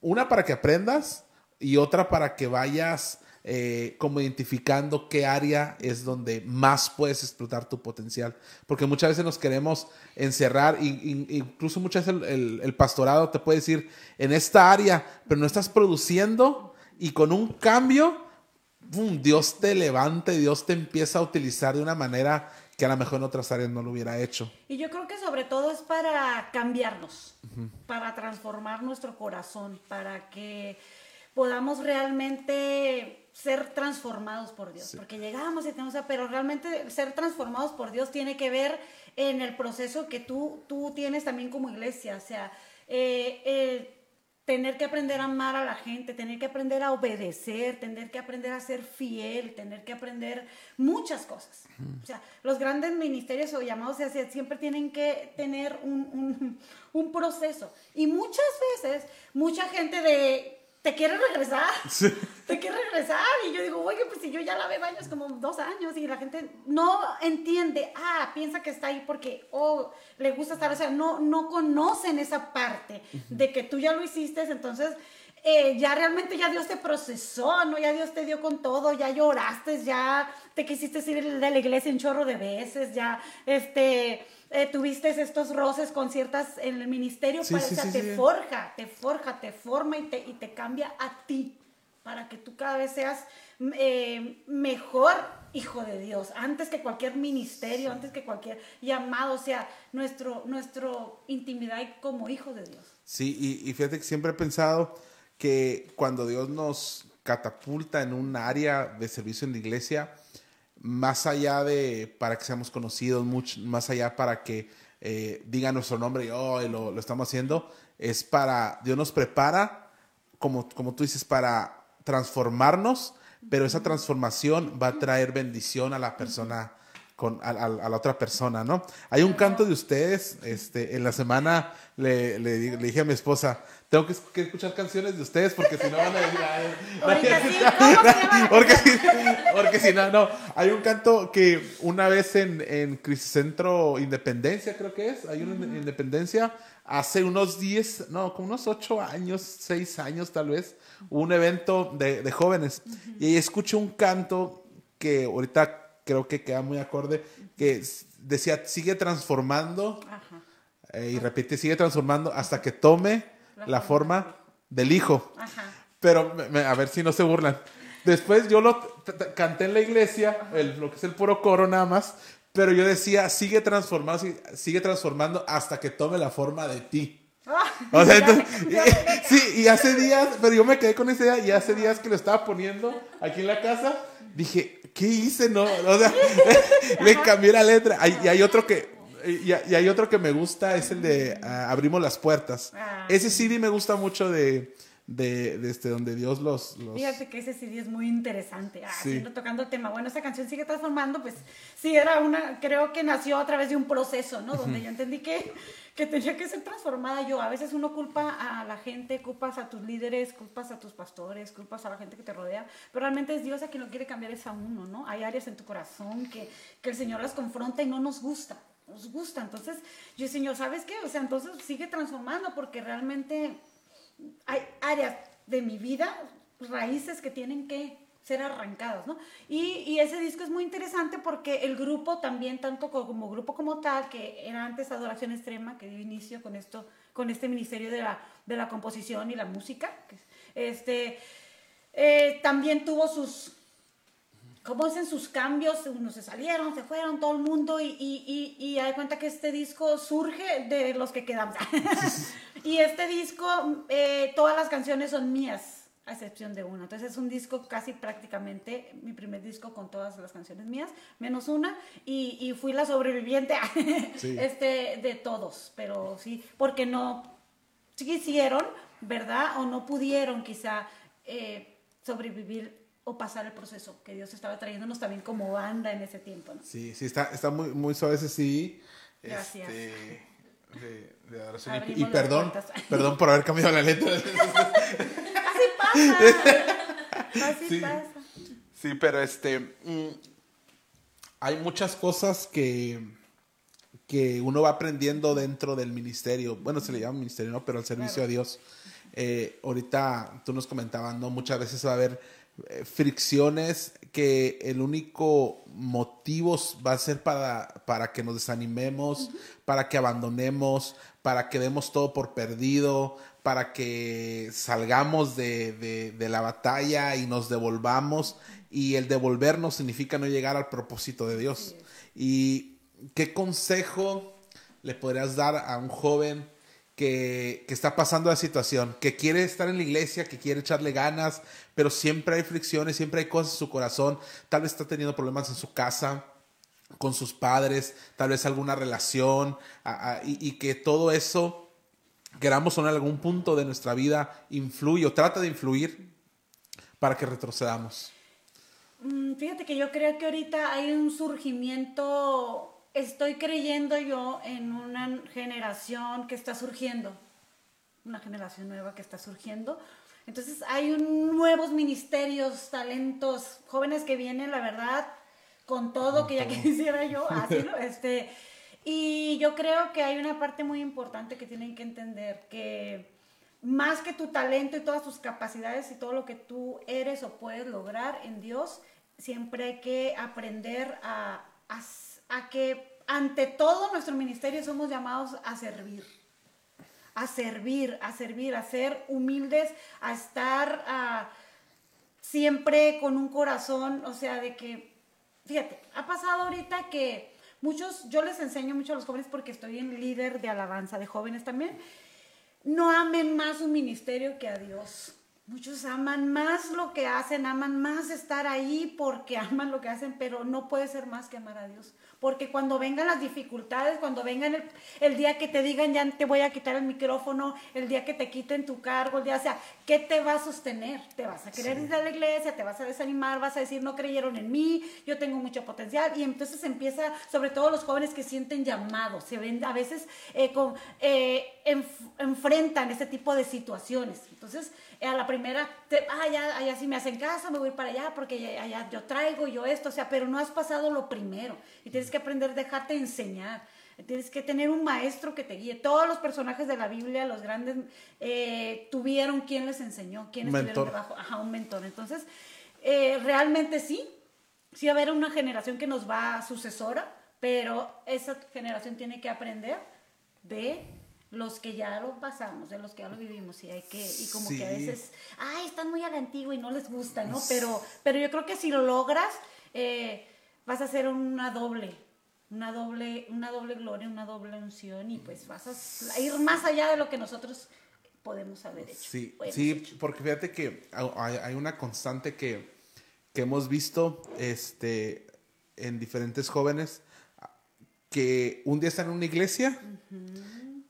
una para que aprendas y otra para que vayas eh, como identificando qué área es donde más puedes explotar tu potencial. Porque muchas veces nos queremos encerrar, y, incluso muchas veces el, pastorado te puede decir, en esta área, pero no estás produciendo y con un cambio, Dios te levanta y Dios te empieza a utilizar de una manera que a lo mejor en otras áreas no lo hubiera hecho. Y yo creo que sobre todo es para cambiarnos, para transformar nuestro corazón, para que podamos realmente ser transformados por Dios, porque llegamos y tenemos, pero realmente ser transformados por Dios tiene que ver en el proceso que tú, tú tienes también como iglesia, o sea, eh, eh, tener que aprender a amar a la gente, tener que aprender a obedecer, tener que aprender a ser fiel, tener que aprender muchas cosas. O sea, los grandes ministerios o llamados siempre tienen que tener un, un, un proceso. Y muchas veces, mucha gente de te quieres regresar, te quieres regresar. Y yo digo, oye, pues si yo ya la veo años, como dos años, y la gente no entiende, ah, piensa que está ahí porque, oh, le gusta estar, o sea, no, no conocen esa parte de que tú ya lo hiciste, entonces... Eh, ya realmente ya Dios te procesó, ¿no? Ya Dios te dio con todo, ya lloraste, ya te quisiste ir de la iglesia un chorro de veces, ya, este, eh, tuviste estos roces con ciertas en el ministerio, pues, o sea, te forja, te forja, te forma y te, y te cambia a ti para que tú cada vez seas eh, mejor hijo de Dios, antes que cualquier ministerio, antes que cualquier llamado, o sea, nuestro, nuestro intimidad como hijo de Dios. Sí, y, y fíjate que siempre he pensado que cuando Dios nos catapulta en un área de servicio en la iglesia, más allá de para que seamos conocidos, mucho, más allá para que eh, diga nuestro nombre y oh, lo, lo, estamos haciendo, es para, Dios nos prepara, como, como tú dices, para transformarnos, pero esa transformación va a traer bendición a la persona. Con, a, a, la otra persona, ¿no? Hay un canto de ustedes, este, en la semana le, le dije a mi esposa, tengo que, que, escuchar canciones de ustedes porque si no van a decir, ay, porque, porque si no, no, hay un canto que una vez en, en Centro Independencia, creo que es, hay una uh -huh. Independencia, hace unos 10, no, como unos 8 años, 6 años tal vez, un evento de, de jóvenes. Uh -huh. y escuché un canto que ahorita creo que queda muy acorde, que decía, sigue transformando, eh, y repite, sigue transformando hasta que tome la, la forma del hijo. Ajá. Pero me, a ver si no se burlan. Después yo lo canté en la iglesia, el, lo que es el puro coro nada más, pero yo decía, sigue transformando, sigue, transformando hasta que tome la forma de ti. O sea, entonces, y, sí, y hace días, pero yo me quedé con esa idea y hace días que lo estaba poniendo aquí en la casa, dije, ¿qué hice? No, o sea, le cambié la letra. Hay, y hay otro que, y, y, hay otro que me gusta, es el de uh, Abrimos las puertas. Ah, ese CD me gusta mucho de, de, de, este, donde Dios los, los, Fíjate que ese CD es muy interesante. Ah, sí. tocando el tema. Bueno, esa canción sigue transformando, pues sí, era una, creo que nació a través de un proceso, ¿no? Donde yo entendí que, que tenía que ser transformada yo. A veces uno culpa a la gente, culpas a tus líderes, culpas a tus pastores, culpas a la gente que te rodea, pero realmente es Dios a quien lo quiere cambiar es a uno, ¿no? Hay áreas en tu corazón que, que el Señor las confronta y no nos gusta nos gusta. Entonces, yo, Señor, ¿sabes qué? O sea, entonces sigue transformando porque realmente hay áreas de mi vida, raíces que tienen que ser arrancadas, ¿no? Y, y, ese disco es muy interesante porque el grupo también, tanto como grupo como tal, que era antes Adoración Extrema, que dio inicio con esto, con este ministerio de la, de la composición y la música, este, eh, también tuvo sus ¿cómo dicen sus cambios? Unos se salieron, se fueron, todo el mundo, y, y, y, y hay cuenta que este disco surge de los que quedamos. y este disco, eh, todas las canciones son mías, a excepción de una. Entonces es un disco casi prácticamente, mi primer disco con todas las canciones mías, menos una, y, y fui la sobreviviente sí. este, de todos, pero sí, porque no quisieron, ¿verdad? O no pudieron quizá eh, sobrevivir o pasar el proceso que Dios estaba trayéndonos también como banda en ese tiempo. ¿no? Sí, sí, está, está muy, muy suave ese sí. Gracias. Este, de, de adoración. Y, y perdón, perdón por haber cambiado la letra. Así pasa. Así sí, pasa. Sí, pero este. Mmm, hay muchas cosas que, que uno va aprendiendo dentro del ministerio. Bueno, se le llama ministerio, ¿no? Pero al servicio claro. a Dios. Eh, ahorita tú nos comentabas, ¿no? Muchas veces va a haber fricciones que el único motivo va a ser para, para que nos desanimemos, uh -huh. para que abandonemos, para que demos todo por perdido, para que salgamos de, de, de, la batalla y nos devolvamos. Y el devolvernos significa no llegar al propósito de Dios. ¿Y qué consejo le podrías dar a un joven que, está pasando la situación, que quiere estar en la iglesia, que quiere echarle ganas, pero siempre hay fricciones, siempre hay cosas en su corazón, tal vez está teniendo problemas en su casa, con sus padres, tal vez alguna relación, y, y, que todo eso, queramos o en algún punto de nuestra vida, influye o trata de influir para que retrocedamos. Mm, fíjate que yo creo que ahorita hay un surgimiento estoy creyendo yo en una generación que está surgiendo, una generación nueva que está surgiendo. Entonces hay un, nuevos ministerios, talentos, jóvenes que vienen, la verdad, con todo, que ya quisiera yo, así, este, y yo creo que hay una parte muy importante que tienen que entender, que más que tu talento y todas tus capacidades y todo lo que tú eres o puedes lograr en Dios, siempre hay que aprender a, a, que ante todo nuestro ministerio somos llamados a servir a servir, a servir, a ser humildes, a estar siempre con un corazón, o sea, de que, fíjate, ha pasado ahorita que muchos, yo les enseño mucho a los jóvenes porque estoy en líder de alabanza de jóvenes también, no amen más un ministerio que a Dios. Muchos aman más lo que hacen, aman más estar ahí porque aman lo que hacen, pero no puede ser más que amar a Dios. Porque cuando vengan las dificultades, cuando vengan el, día que te digan ya te voy a quitar el micrófono, el día que te quiten tu cargo, el día, o sea, ¿qué te va a sostener? Te vas a querer ir a la iglesia, te vas a desanimar, vas a decir no creyeron en mí, yo tengo mucho potencial. Y entonces empieza, sobre todo los jóvenes que sienten llamados, se ven a veces eh, con, eh, enfrentan este tipo de situaciones. Entonces, a la primera, te, ah, ya, allá sí me hacen caso, me voy para allá porque allá yo traigo, yo esto, o sea, pero no has pasado lo primero y tienes que aprender a dejarte enseñar. Tienes que tener un maestro que te guíe. Todos los personajes de la Biblia, los grandes, eh, tuvieron quien les enseñó, quien estuvieron debajo. Ajá, un mentor. Entonces, eh, realmente sí, sí va a haber una generación que nos va sucesora, pero esa generación tiene que aprender de los que ya lo pasamos, de los que ya lo vivimos y hay que y como que a veces, ay, están muy a la antigua y no les gusta, ¿no? Pero pero yo creo que si lo logras eh, vas a hacer una doble una doble una doble gloria, una doble unción y pues vas a ir más allá de lo que nosotros podemos haber hecho. Sí, sí, porque fíjate que hay, una constante que, que hemos visto este en diferentes jóvenes que un día están en una iglesia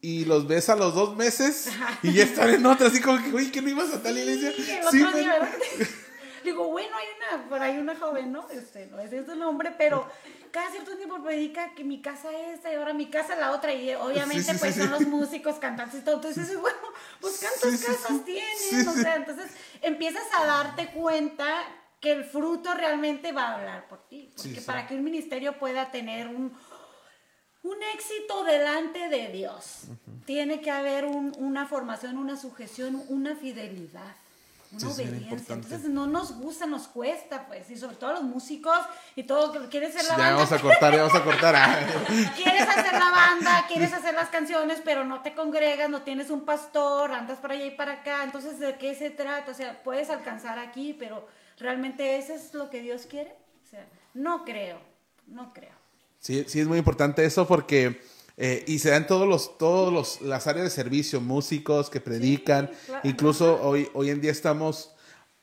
y los ves a los dos meses y ya están en otra, así como que, uy, que no ibas a tal iglesia. Sí, Digo, bueno, hay una, por ahí una joven, ¿no? Este, no es el nombre, pero cada cierto tiempo predica que mi casa es esta y ahora mi casa es la otra y obviamente pues son los músicos, cantantes y todo. Entonces, bueno, pues cuántas casas tienes, o sea, entonces empiezas a darte cuenta que el fruto realmente va a hablar por ti, porque para que un ministerio pueda tener un un éxito delante de Dios. Tiene que haber una formación, una sujeción, una fidelidad, una obediencia. Entonces no nos gusta, nos cuesta, pues, y sobre todo los músicos y todo, quieres hacer la banda. Ya vamos a cortar, ya vamos a cortar. Ah. quieres hacer la banda, quieres hacer las canciones, pero no te congregas, no tienes un pastor, andas para allá y para acá. Entonces, ¿de qué se trata? O sea, puedes alcanzar aquí, pero ¿realmente eso es lo que Dios quiere? O sea, no creo, no creo. Sí, sí es muy importante eso porque... Eh, y se dan todos los, todos los, las áreas de servicio, músicos que predican, incluso hoy, hoy en día estamos,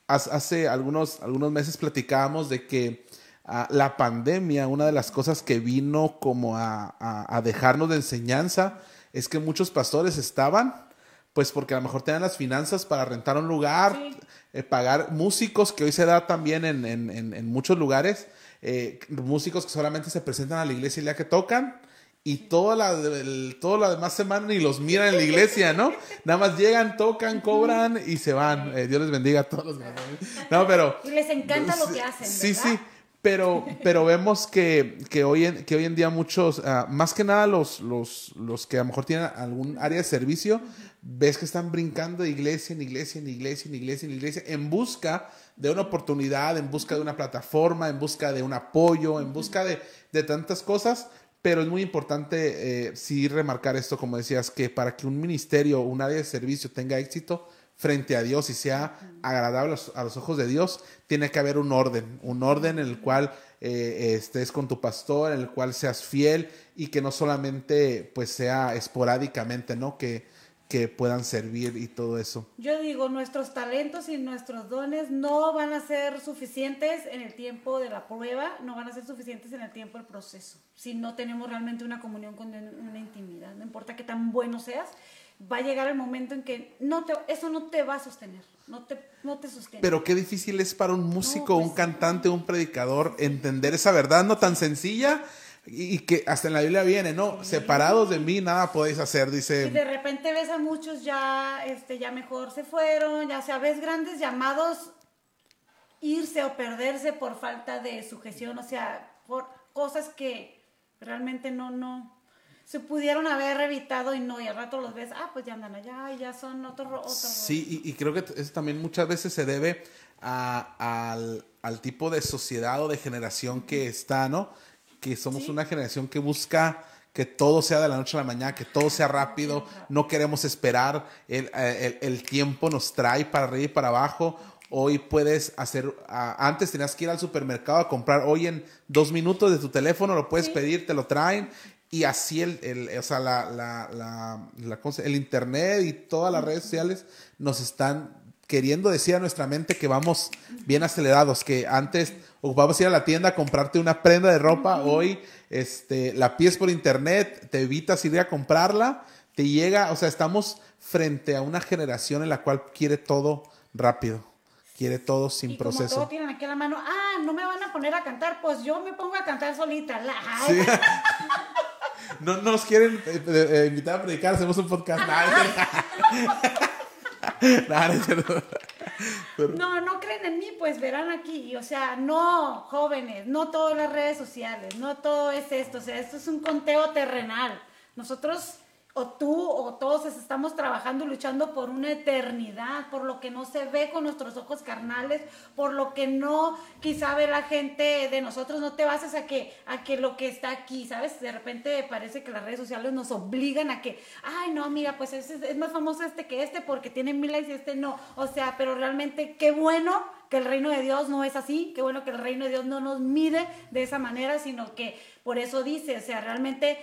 hace algunos, algunos meses platicábamos de que ah, la pandemia, una de las cosas que vino como a, a, dejarnos de enseñanza, es que muchos pastores estaban, pues porque a lo mejor tenían las finanzas para rentar un lugar, eh, pagar músicos, que hoy se da también en, en, en, en muchos lugares, eh, músicos que solamente se presentan a la iglesia el día que tocan y toda la, toda la demás semana ni los miran en la iglesia, ¿no? Nada más llegan, tocan, cobran y se van. Eh, Dios les bendiga a todos los No, pero... Y les encanta lo que hacen. Sí, sí. Pero, pero vemos que, que, hoy en, que hoy en día muchos, ah, más que nada los, los, los que a lo mejor tienen algún área de servicio, ves que están brincando de iglesia en iglesia, en iglesia, en iglesia, en iglesia, en busca de una oportunidad, en busca de una plataforma, en busca de un apoyo, en busca de, de tantas cosas. Pero es muy importante eh, sí remarcar esto, como decías, que para que un ministerio un área de servicio tenga éxito frente a Dios y sea agradable a los, ojos de Dios, tiene que haber un orden, un orden en el cual eh, estés con tu pastor, en el cual seas fiel y que no solamente pues sea esporádicamente, ¿no? Que, que puedan servir y todo eso. Yo digo, nuestros talentos y nuestros dones no van a ser suficientes en el tiempo de la prueba, no van a ser suficientes en el tiempo del proceso, si no tenemos realmente una comunión con una intimidad, no importa qué tan bueno seas, va a llegar el momento en que no te, eso no te va a sostener, no te, no te sostiene. Pero qué difícil es para un músico, un pues cantante, un predicador entender esa verdad no tan sencilla, y, que hasta en la Biblia viene, ¿no? Separados de mí nada podéis hacer, dice. Y de repente ves a muchos ya, este, ya mejor se fueron, ya sea, ves grandes llamados irse o perderse por falta de sujeción, o sea, por cosas que realmente no, no, se pudieron haber evitado y no, y al rato los ves, ah, pues ya andan allá y ya son otros. Otro, sí, y, creo que eso también muchas veces se debe al, al, tipo de sociedad o de generación que está, ¿no? Que somos una generación que busca que todo sea de la noche a la mañana, que todo sea rápido, no queremos esperar, el, el, el tiempo nos trae para arriba y para abajo, Hoy puedes hacer, antes tenías que ir al supermercado a comprar, hoy en dos minutos de tu teléfono lo puedes pedir, te lo traen. Y así el, el o sea, la, la, la, el internet y todas las redes sociales nos están queriendo decir a nuestra mente que vamos bien acelerados, que antes ocupabas ir a la tienda a comprarte una prenda de ropa, hoy este, la pides por internet, te evitas ir a comprarla, te llega, o sea, estamos frente a una generación en la cual quiere todo rápido quiere todo sin proceso. Como todo tienen aquí la mano, ah, no me van a poner a cantar, pues yo me pongo a cantar solita. no nos quieren eh, eh, eh, invitar a predicar, hacemos un podcast. no, no creen en mí, pues verán aquí. O sea, no, jóvenes, no todas las redes sociales, no todo es esto. O sea, esto es un conteo terrenal. Nosotros o tú o todos estamos trabajando y luchando por una eternidad, por lo que no se ve con nuestros ojos carnales, por lo que no quizá ve la gente de nosotros, no te bases a que, a que lo que está aquí, ¿sabes? De repente parece que las redes sociales nos obligan a que, ay, no, mira, pues es, es más famoso este que este porque tiene mil likes y este no. O sea, pero realmente qué bueno que el reino de Dios no es así, qué bueno que el reino de Dios no nos mide de esa manera, sino que por eso dice, o sea, realmente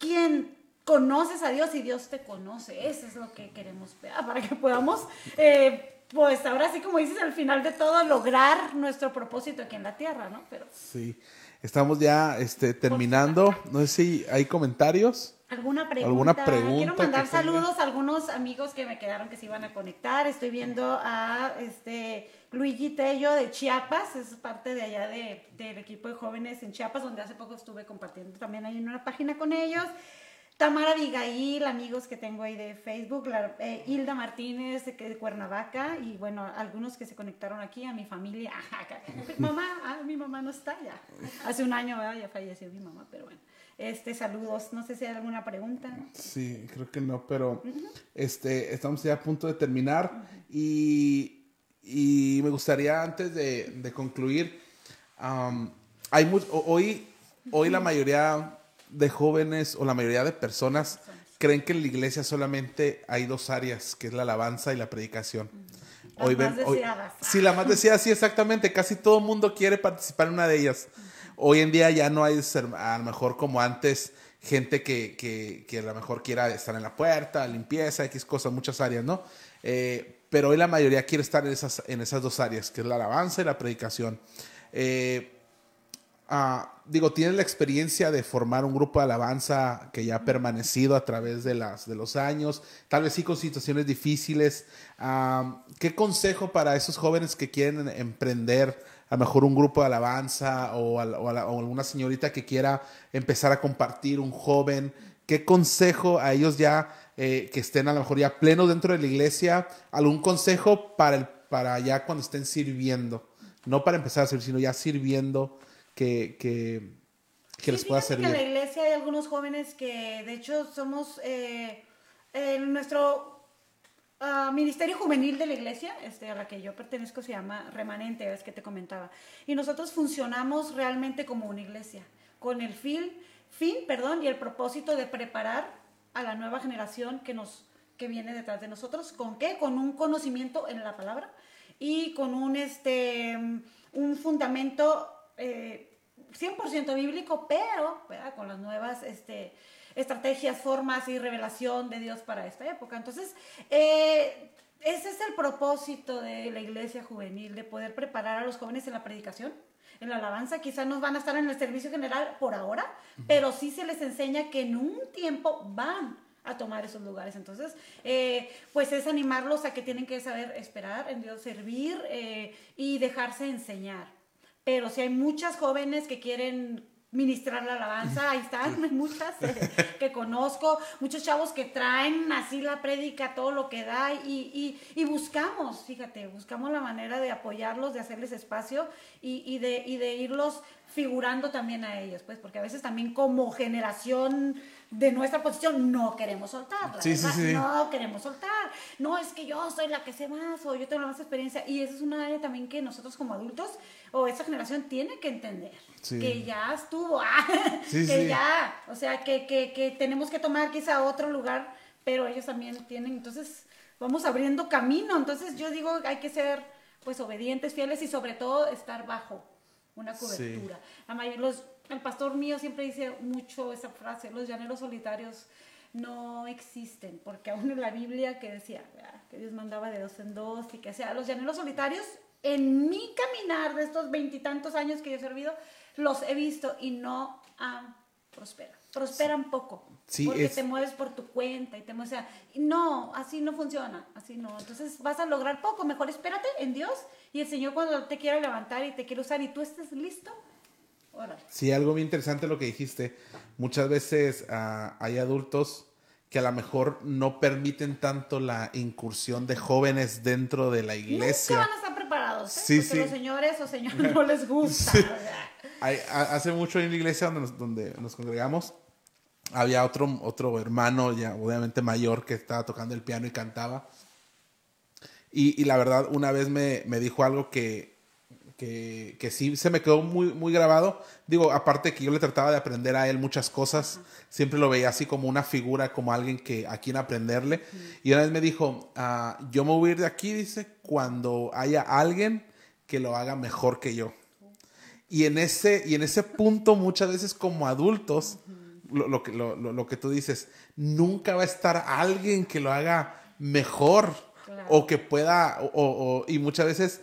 quien conoces a Dios y Dios te conoce. Eso es lo que queremos para que podamos, eh, pues ahora sí, como dices, al final de todo, lograr nuestro propósito aquí en la tierra, ¿no? Pero... Sí, estamos ya este, terminando. No sé si hay comentarios. ¿Alguna pregunta? ¿Alguna pregunta Quiero mandar saludos a algunos amigos que me quedaron que se iban a conectar. Estoy viendo a este Luigi Tello de Chiapas, es parte de allá de, del equipo de jóvenes en Chiapas, donde hace poco estuve compartiendo también ahí en una página con ellos. Tamara Abigail, amigos que tengo ahí de Facebook, eh, Hilda Martínez de, de, Cuernavaca y bueno, algunos que se conectaron aquí a mi familia. mamá, ah, mi mamá no está ya. Hace un año ya falleció mi mamá, pero bueno. Este, saludos. No sé si hay alguna pregunta. Sí, creo que no, pero este, estamos ya a punto de terminar y, y, me gustaría antes de, de concluir, hay hoy, hoy la mayoría de jóvenes o la mayoría de personas creen que en la iglesia solamente hay dos áreas, que es la alabanza y la predicación. hoy más ven, sí, la más deseada, sí, exactamente. Casi todo el mundo quiere participar en una de ellas. Hoy en día ya no hay a lo mejor como antes gente que, que, que a lo mejor quiera estar en la puerta, limpieza, X cosas, muchas áreas, ¿no? Eh, pero hoy la mayoría quiere estar en esas, en esas dos áreas, que es la alabanza y la predicación. Eh, ah, digo, tienen la experiencia de formar un grupo de alabanza que ya ha permanecido a través de, las, de los años, tal vez sí con situaciones difíciles. Ah, ¿Qué consejo para esos jóvenes que quieren emprender a lo mejor un grupo de alabanza o, alguna señorita que quiera empezar a compartir, un joven, ¿qué consejo a ellos ya eh, que estén a lo mejor ya plenos dentro de la iglesia, algún consejo para, el, para ya cuando estén sirviendo? No para empezar a servir, sino ya sirviendo que, que, que les pueda servir. en la iglesia hay algunos jóvenes que de hecho somos... Eh, en nuestro Ah, ministerio Juvenil de la Iglesia, este, a la que yo pertenezco, se llama Remanente, es que te comentaba. Y nosotros funcionamos realmente como una iglesia, con el fin, fin perdón, y el propósito de preparar a la nueva generación que, nos, que viene detrás de nosotros. ¿Con qué? Con un conocimiento en la palabra y con un, este, un fundamento eh, 100% bíblico, pero con las nuevas... Este, estrategias, formas y revelación de Dios para esta época. Entonces, eh, ese es el propósito de la iglesia juvenil, de poder preparar a los jóvenes en la predicación, en la alabanza. Quizás no van a estar en el servicio general por ahora, pero sí se les enseña que en un tiempo van a tomar esos lugares. Entonces, eh, pues es animarlos a que tienen que saber esperar en Dios, servir eh, y dejarse enseñar pero si hay muchas jóvenes que quieren ministrar la alabanza, ahí están, hay muchas eh, que conozco, muchos chavos que traen así la prédica, todo lo que da y, y, buscamos, fíjate, buscamos la manera de apoyarlos, de hacerles espacio y, y, de, y de irlos figurando también a ellos, pues porque a veces también como generación de nuestra posición no queremos soltar, no queremos soltar, no es que yo soy la que sé más o yo tengo más experiencia. Y esa es una área también que nosotros como adultos o esta generación tiene que entender, que ya estuvo, que ya, o sea, que, que, que tenemos que tomar quizá otro lugar, pero ellos también tienen, entonces vamos abriendo camino, entonces yo digo hay que ser pues obedientes, fieles y sobre todo estar bajo una cobertura. Los, el pastor mío siempre dice mucho esa frase, los llaneros solitarios no existen, porque aún en la Biblia que decía que Dios mandaba de dos en dos y que sea, los llaneros solitarios en mi caminar de estos veintitantos años que yo he servido, los he visto y no han prosperado. Prosperan poco. porque te mueves por tu cuenta y te mueves. O sea, no, así no funciona. Así no. Entonces vas a lograr poco. Mejor espérate en Dios y el Señor cuando te quiera levantar y te quiere usar y tú estés listo, Sí, algo muy interesante lo que dijiste. Muchas veces ah, hay adultos que a lo mejor no permiten tanto la incursión de jóvenes dentro de la iglesia. Nunca van a estar preparados, ¿eh? Sí, Porque sí. los señores o señores no les gusta. hace mucho en la iglesia donde nos, donde nos congregamos, había otro, otro hermano, ya obviamente mayor, que estaba tocando el piano y cantaba. Y, y la verdad, una vez me, me dijo algo que, que, que, sí se me quedó muy, muy grabado. Digo, aparte que yo le trataba de aprender a él muchas cosas, siempre lo veía así como una figura, como alguien que a quien aprenderle. Y una vez me dijo, ah, yo me voy a ir de aquí, dice, cuando haya alguien que lo haga mejor que yo. Y en ese, y en ese punto, muchas veces como adultos, lo, lo, que, lo, lo, que tú dices, nunca va a estar alguien que lo haga mejor o que pueda, o, o, y muchas veces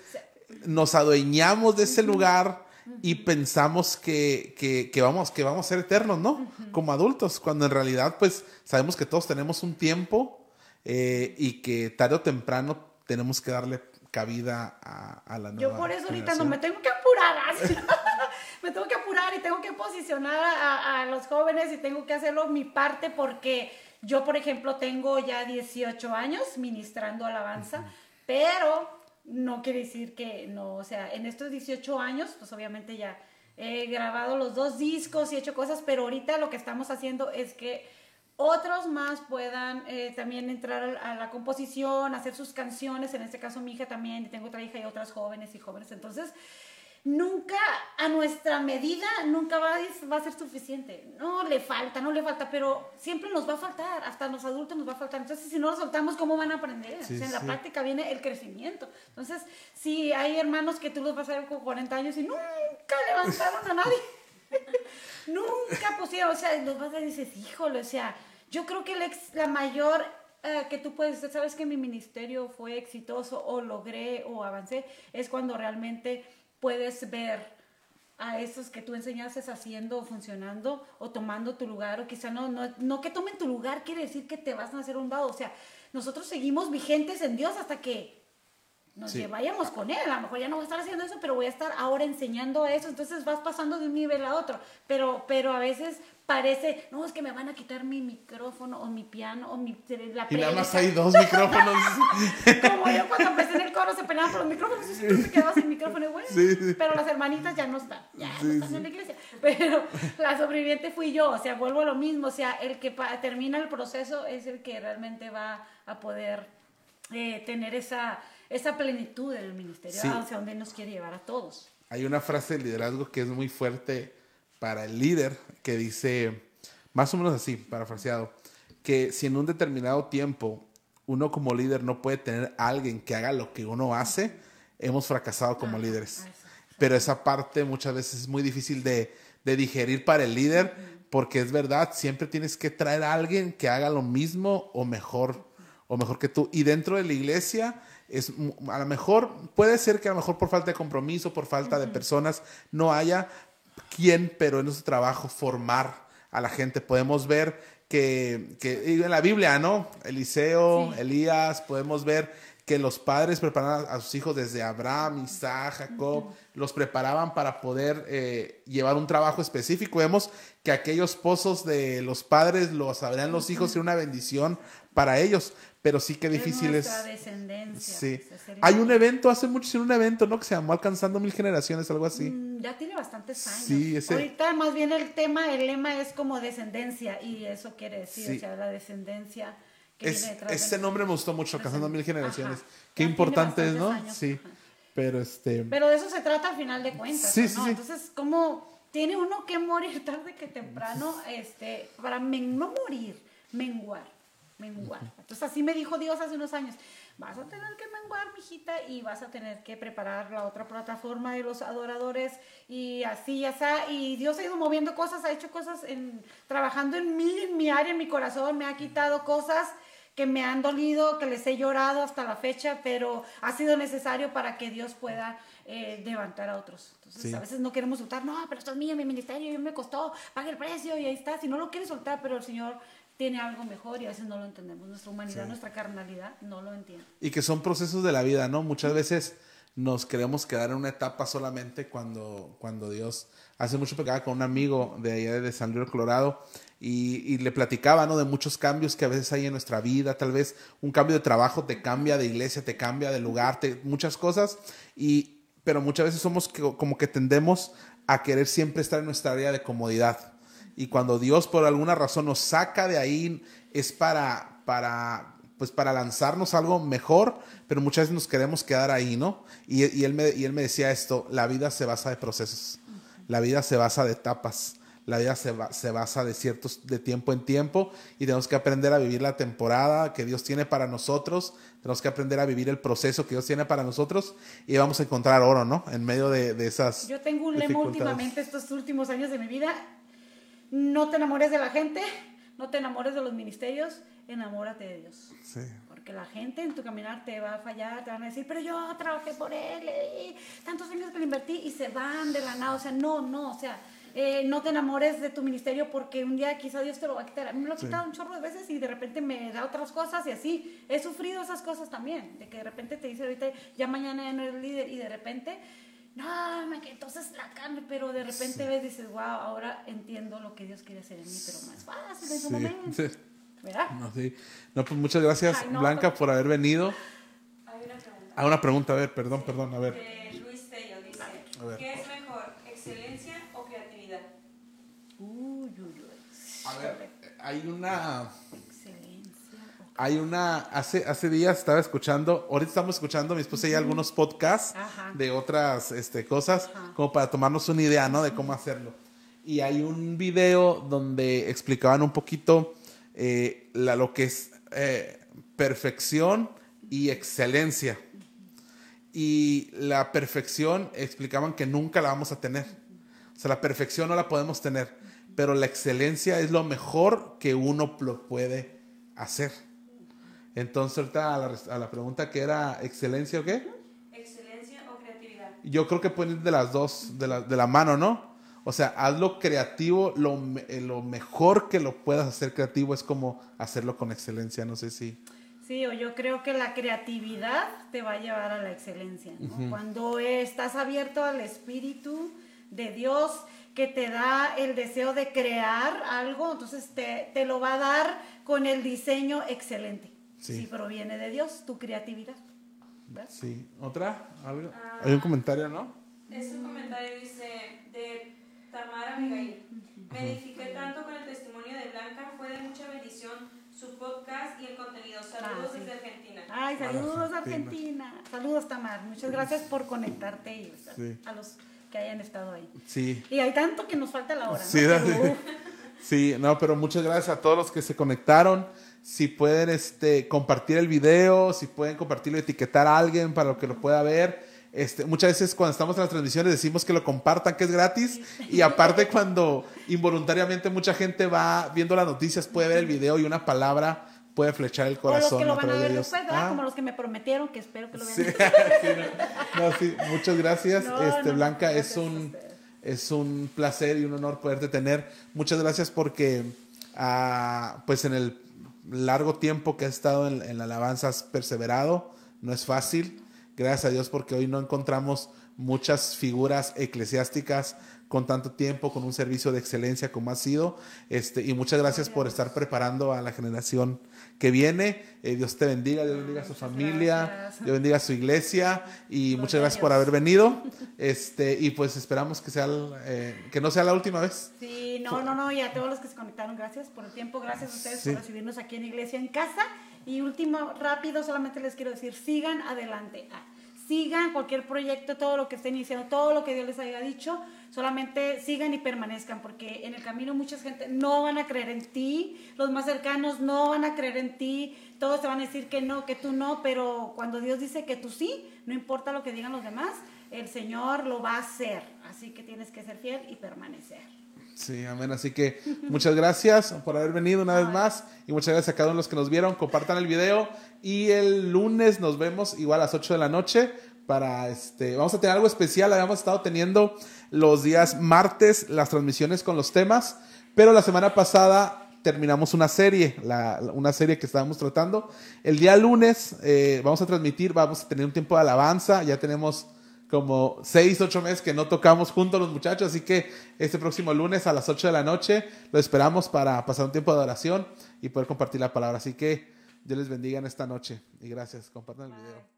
nos adueñamos de ese lugar y pensamos que, que, vamos, que vamos a ser eternos, ¿no? Como adultos, cuando en realidad pues sabemos que todos tenemos un tiempo eh, y que tarde o temprano tenemos que darle cabida a, la nueva Yo por eso ahorita no me tengo que apurar, me tengo que apurar y tengo que posicionar a, a, los jóvenes y tengo que hacerlo mi parte porque yo, por ejemplo, tengo ya 18 años ministrando alabanza, pero no quiere decir que no, o sea, en estos 18 años, pues obviamente ya he grabado los dos discos y he hecho cosas, pero ahorita lo que estamos haciendo es que otros más puedan eh, también entrar a la composición, hacer sus canciones, en este caso mi hija también, tengo otra hija y otras jóvenes y jóvenes, entonces nunca a nuestra medida, nunca va a, va a ser suficiente. No le falta, no le falta, pero siempre nos va a faltar, hasta los adultos nos va a faltar. Entonces, si no lo soltamos, ¿cómo van a aprender? en la práctica viene el crecimiento. Entonces, si hay hermanos que tú los vas a ver con 40 años y nunca levantaron a nadie, nunca pusieron, o sea, los vas a decir, híjole, o sea, yo creo que la mayor eh, que tú puedes, sabes que mi ministerio fue exitoso o logré o avancé, es cuando realmente puedes ver a esos que tú enseñaste haciendo o funcionando o tomando tu lugar o quizá no, no, no que tomen tu lugar quiere decir que te vas a hacer un dado, o sea, nosotros seguimos vigentes en Dios hasta que nos vayamos con Él, a lo mejor ya no voy a estar haciendo eso, pero voy a estar ahora enseñando eso, entonces vas pasando de un nivel a otro, pero, pero a veces parece, no, es que me van a quitar mi micrófono o mi piano o mi, la Y nada más hay dos micrófonos. Como yo cuando empecé en el coro se peleaban por los micrófonos y tú te quedabas sin micrófono y bueno, pero las hermanitas ya no están, ya no están en la iglesia. Pero la sobreviviente fui yo, o sea, vuelvo a lo mismo, o sea, el que termina el proceso es el que realmente va a poder eh, tener esa, esa plenitud del ministerio, hacia donde nos quiere llevar a todos. Hay una frase de liderazgo que es muy fuerte para el líder que dice, más o menos así, parafraseado, que si en un determinado tiempo uno como líder no puede tener a alguien que haga lo que uno hace, hemos fracasado como líderes. Pero esa parte muchas veces es muy difícil de, de digerir para el líder, porque es verdad, siempre tienes que traer a alguien que haga lo mismo o mejor, o mejor que tú. Y dentro de la iglesia, es a lo mejor puede ser que a lo mejor por falta de compromiso, por falta de personas no haya, quién, pero en nuestro trabajo formar a la gente. Podemos ver que, que en la Biblia, ¿no? Eliseo, Elías, podemos ver que los padres preparaban a sus hijos desde Abraham, Isaac, Jacob, los preparaban para poder eh, llevar un trabajo específico. Vemos que aquellos pozos de los padres los abrían los hijos y una bendición para ellos, pero sí que difícil es. descendencia. Sí. Pues, Hay un evento, hace mucho un evento, ¿no? Que se llamó Alcanzando Mil Generaciones, algo así. Mm, ya tiene bastantes años. Sí, ese... Ahorita más bien el tema, el lema es como descendencia y eso quiere decir, o sea, la descendencia es, ese nombre me gustó mucho, Casando Mil Generaciones. Qué importante es, ¿no? sí. Pero este. Pero de eso se trata al final de cuentas. Sí, sí, Entonces, ¿cómo tiene uno que morir tarde que temprano? Este, para no morir, menguar. Menguar. Entonces, así me dijo Dios hace unos años. Vas a tener que menguar, mijita, y vas a tener que preparar la otra plataforma de los adoradores, y así, ya está. Y Dios ha ido moviendo cosas, ha hecho cosas, en, trabajando en mí, en mi área, en mi corazón, me ha quitado cosas que me han dolido, que les he llorado hasta la fecha, pero ha sido necesario para que Dios pueda eh, levantar a otros. Entonces, a veces no queremos soltar, no, pero esto es mío, mi ministerio, yo me costó, pague el precio y ahí está. Si no lo quieres soltar, pero el Señor tiene algo mejor y a veces no lo entendemos. Nuestra humanidad, nuestra carnalidad no lo entiende. Y que son procesos de la vida, ¿no? Muchas veces nos queremos quedar en una etapa solamente cuando, cuando Dios hace mucho pecado con un amigo de allá de San Luis Colorado y, le platicaba, ¿no? De muchos cambios que a veces hay en nuestra vida, tal vez un cambio de trabajo te cambia de iglesia, te cambia de lugar, te, muchas cosas, y, pero muchas veces somos como que tendemos a querer siempre estar en nuestra área de comodidad. Y cuando Dios por alguna razón nos saca de ahí, es para, para, pues para lanzarnos algo mejor, pero muchas veces nos queremos quedar ahí, ¿no? Y, y, él me, y él me decía esto, la vida se basa de procesos, la vida se basa de etapas la vida se, se, basa de ciertos, de tiempo en tiempo y tenemos que aprender a vivir la temporada que Dios tiene para nosotros, tenemos que aprender a vivir el proceso que Dios tiene para nosotros y vamos a encontrar oro, ¿no? En medio de, de esas... Yo tengo un lema últimamente estos últimos años de mi vida, no te enamores de la gente, no te enamores de los ministerios, enamórate de Dios. Sí. Porque la gente en tu caminar te va a fallar, te van a decir, pero yo trabajé por él, le tantos años que le invertí y se van de la nada. O sea, no, no, o sea, eh, no te enamores de tu ministerio porque un día quizá Dios te lo va a quitar. A mí me lo ha quitado un chorro de veces y de repente me da otras cosas y así. He sufrido esas cosas también, de que de repente te dice ahorita, ya mañana ya no eres líder y de repente, no, me, entonces la cambio, pero de repente ves y dices, wow, ahora entiendo lo que Dios quiere hacer en mí, pero más fácil en su momento. ¿Verdad? No, sí. no, pues muchas gracias, Blanca, pues por haber venido. Hay una pregunta. Ah, una pregunta, a ver, perdón, perdón, a ver. Eh, Luis Tello dice, ¿qué es A ver, hay una. Hay una. Hace, hace días estaba escuchando. Ahorita estamos escuchando, mi esposa y algunos podcasts de otras este, cosas, como para tomarnos una idea, ¿no? De cómo hacerlo. Y hay un video donde explicaban un poquito eh, la, lo que es eh, perfección y excelencia. Y la perfección explicaban que nunca la vamos a tener. O sea, la perfección no la podemos tener pero la excelencia es lo mejor que uno puede hacer. Entonces, ahorita a la, pregunta que era excelencia o qué? Excelencia o creatividad. Yo creo que pueden ir de las dos, de la, de la mano, ¿no? O sea, hazlo creativo, lo, eh, lo mejor que lo puedas hacer creativo es como hacerlo con excelencia, no sé si... Sí, o yo creo que la creatividad te va a llevar a la excelencia. Cuando estás abierto al Espíritu de Dios, que te da el deseo de crear algo, entonces te, te lo va a dar con el diseño excelente. Si proviene de Dios, tu creatividad. Sí. ¿Otra? Ah, Hay un comentario, ¿no? Es un comentario, dice, de Tamara Miguel. Me edifiqué tanto con el testimonio de Blanca, fue de mucha bendición su podcast y el contenido. Saludos ah, desde Argentina. Ay, saludos Argentina. Saludos Tamar. Muchas gracias por conectarte y a los que hayan estado ahí. Sí. Y hay tanto que nos falta la hora. Sí, sí, no, pero muchas gracias a todos los que se conectaron. Si pueden este, compartir el video, si pueden compartirlo, etiquetar a alguien para que lo pueda ver. Este, muchas veces cuando estamos en las transmisiones decimos que lo compartan, que es gratis. Y aparte cuando involuntariamente mucha gente va viendo las noticias, puede ver el video y una palabra puede flechar el corazón. O los que lo van a ver después, ¿verdad? Como los que me prometieron, que espero que lo vean. Sí, no, sí, muchas gracias. este, Blanca, es un, es un placer y un honor poderte tener. Muchas gracias porque, ah, pues en el largo tiempo que has estado en, la alabanza has perseverado, no es fácil. Gracias a Dios porque hoy no encontramos muchas figuras eclesiásticas con tanto tiempo, con un servicio de excelencia como ha sido. Este, y muchas gracias por estar preparando a la generación que viene. Eh, Dios te bendiga, Dios bendiga a su familia, Dios bendiga a su iglesia y muchas gracias por haber venido. Este, y pues esperamos que, sea, eh, que no sea la última vez. Sí, no, no, no, y a todos los que se conectaron, gracias por el tiempo, gracias a ustedes por recibirnos aquí en Iglesia en Casa. Y último, rápido, solamente les quiero decir, sigan adelante. Ah, sigan cualquier proyecto, todo lo que estén iniciando, todo lo que Dios les haya dicho, solamente sigan y permanezcan, porque en el camino mucha gente no van a creer en ti, los más cercanos no van a creer en ti, todos te van a decir que no, que tú no, pero cuando Dios dice que tú sí, no importa lo que digan los demás, el Señor lo va a hacer, así que tienes que ser fiel y permanecer. Sí, amén. Así que muchas gracias por haber venido una vez más y muchas gracias a cada uno de los que nos vieron. Compartan el video y el lunes nos vemos igual a las 8 de la noche para este, vamos a tener algo especial. Habíamos estado teniendo los días martes las transmisiones con los temas, pero la semana pasada terminamos una serie, una serie que estábamos tratando. El día lunes eh, vamos a transmitir, vamos a tener un tiempo de alabanza, ya tenemos como seis, ocho meses que no tocamos juntos los muchachos, así que este próximo lunes a las 8 de la noche lo esperamos para pasar un tiempo de oración y poder compartir la palabra. Así que Dios les bendiga en esta noche y gracias. Compartan el video.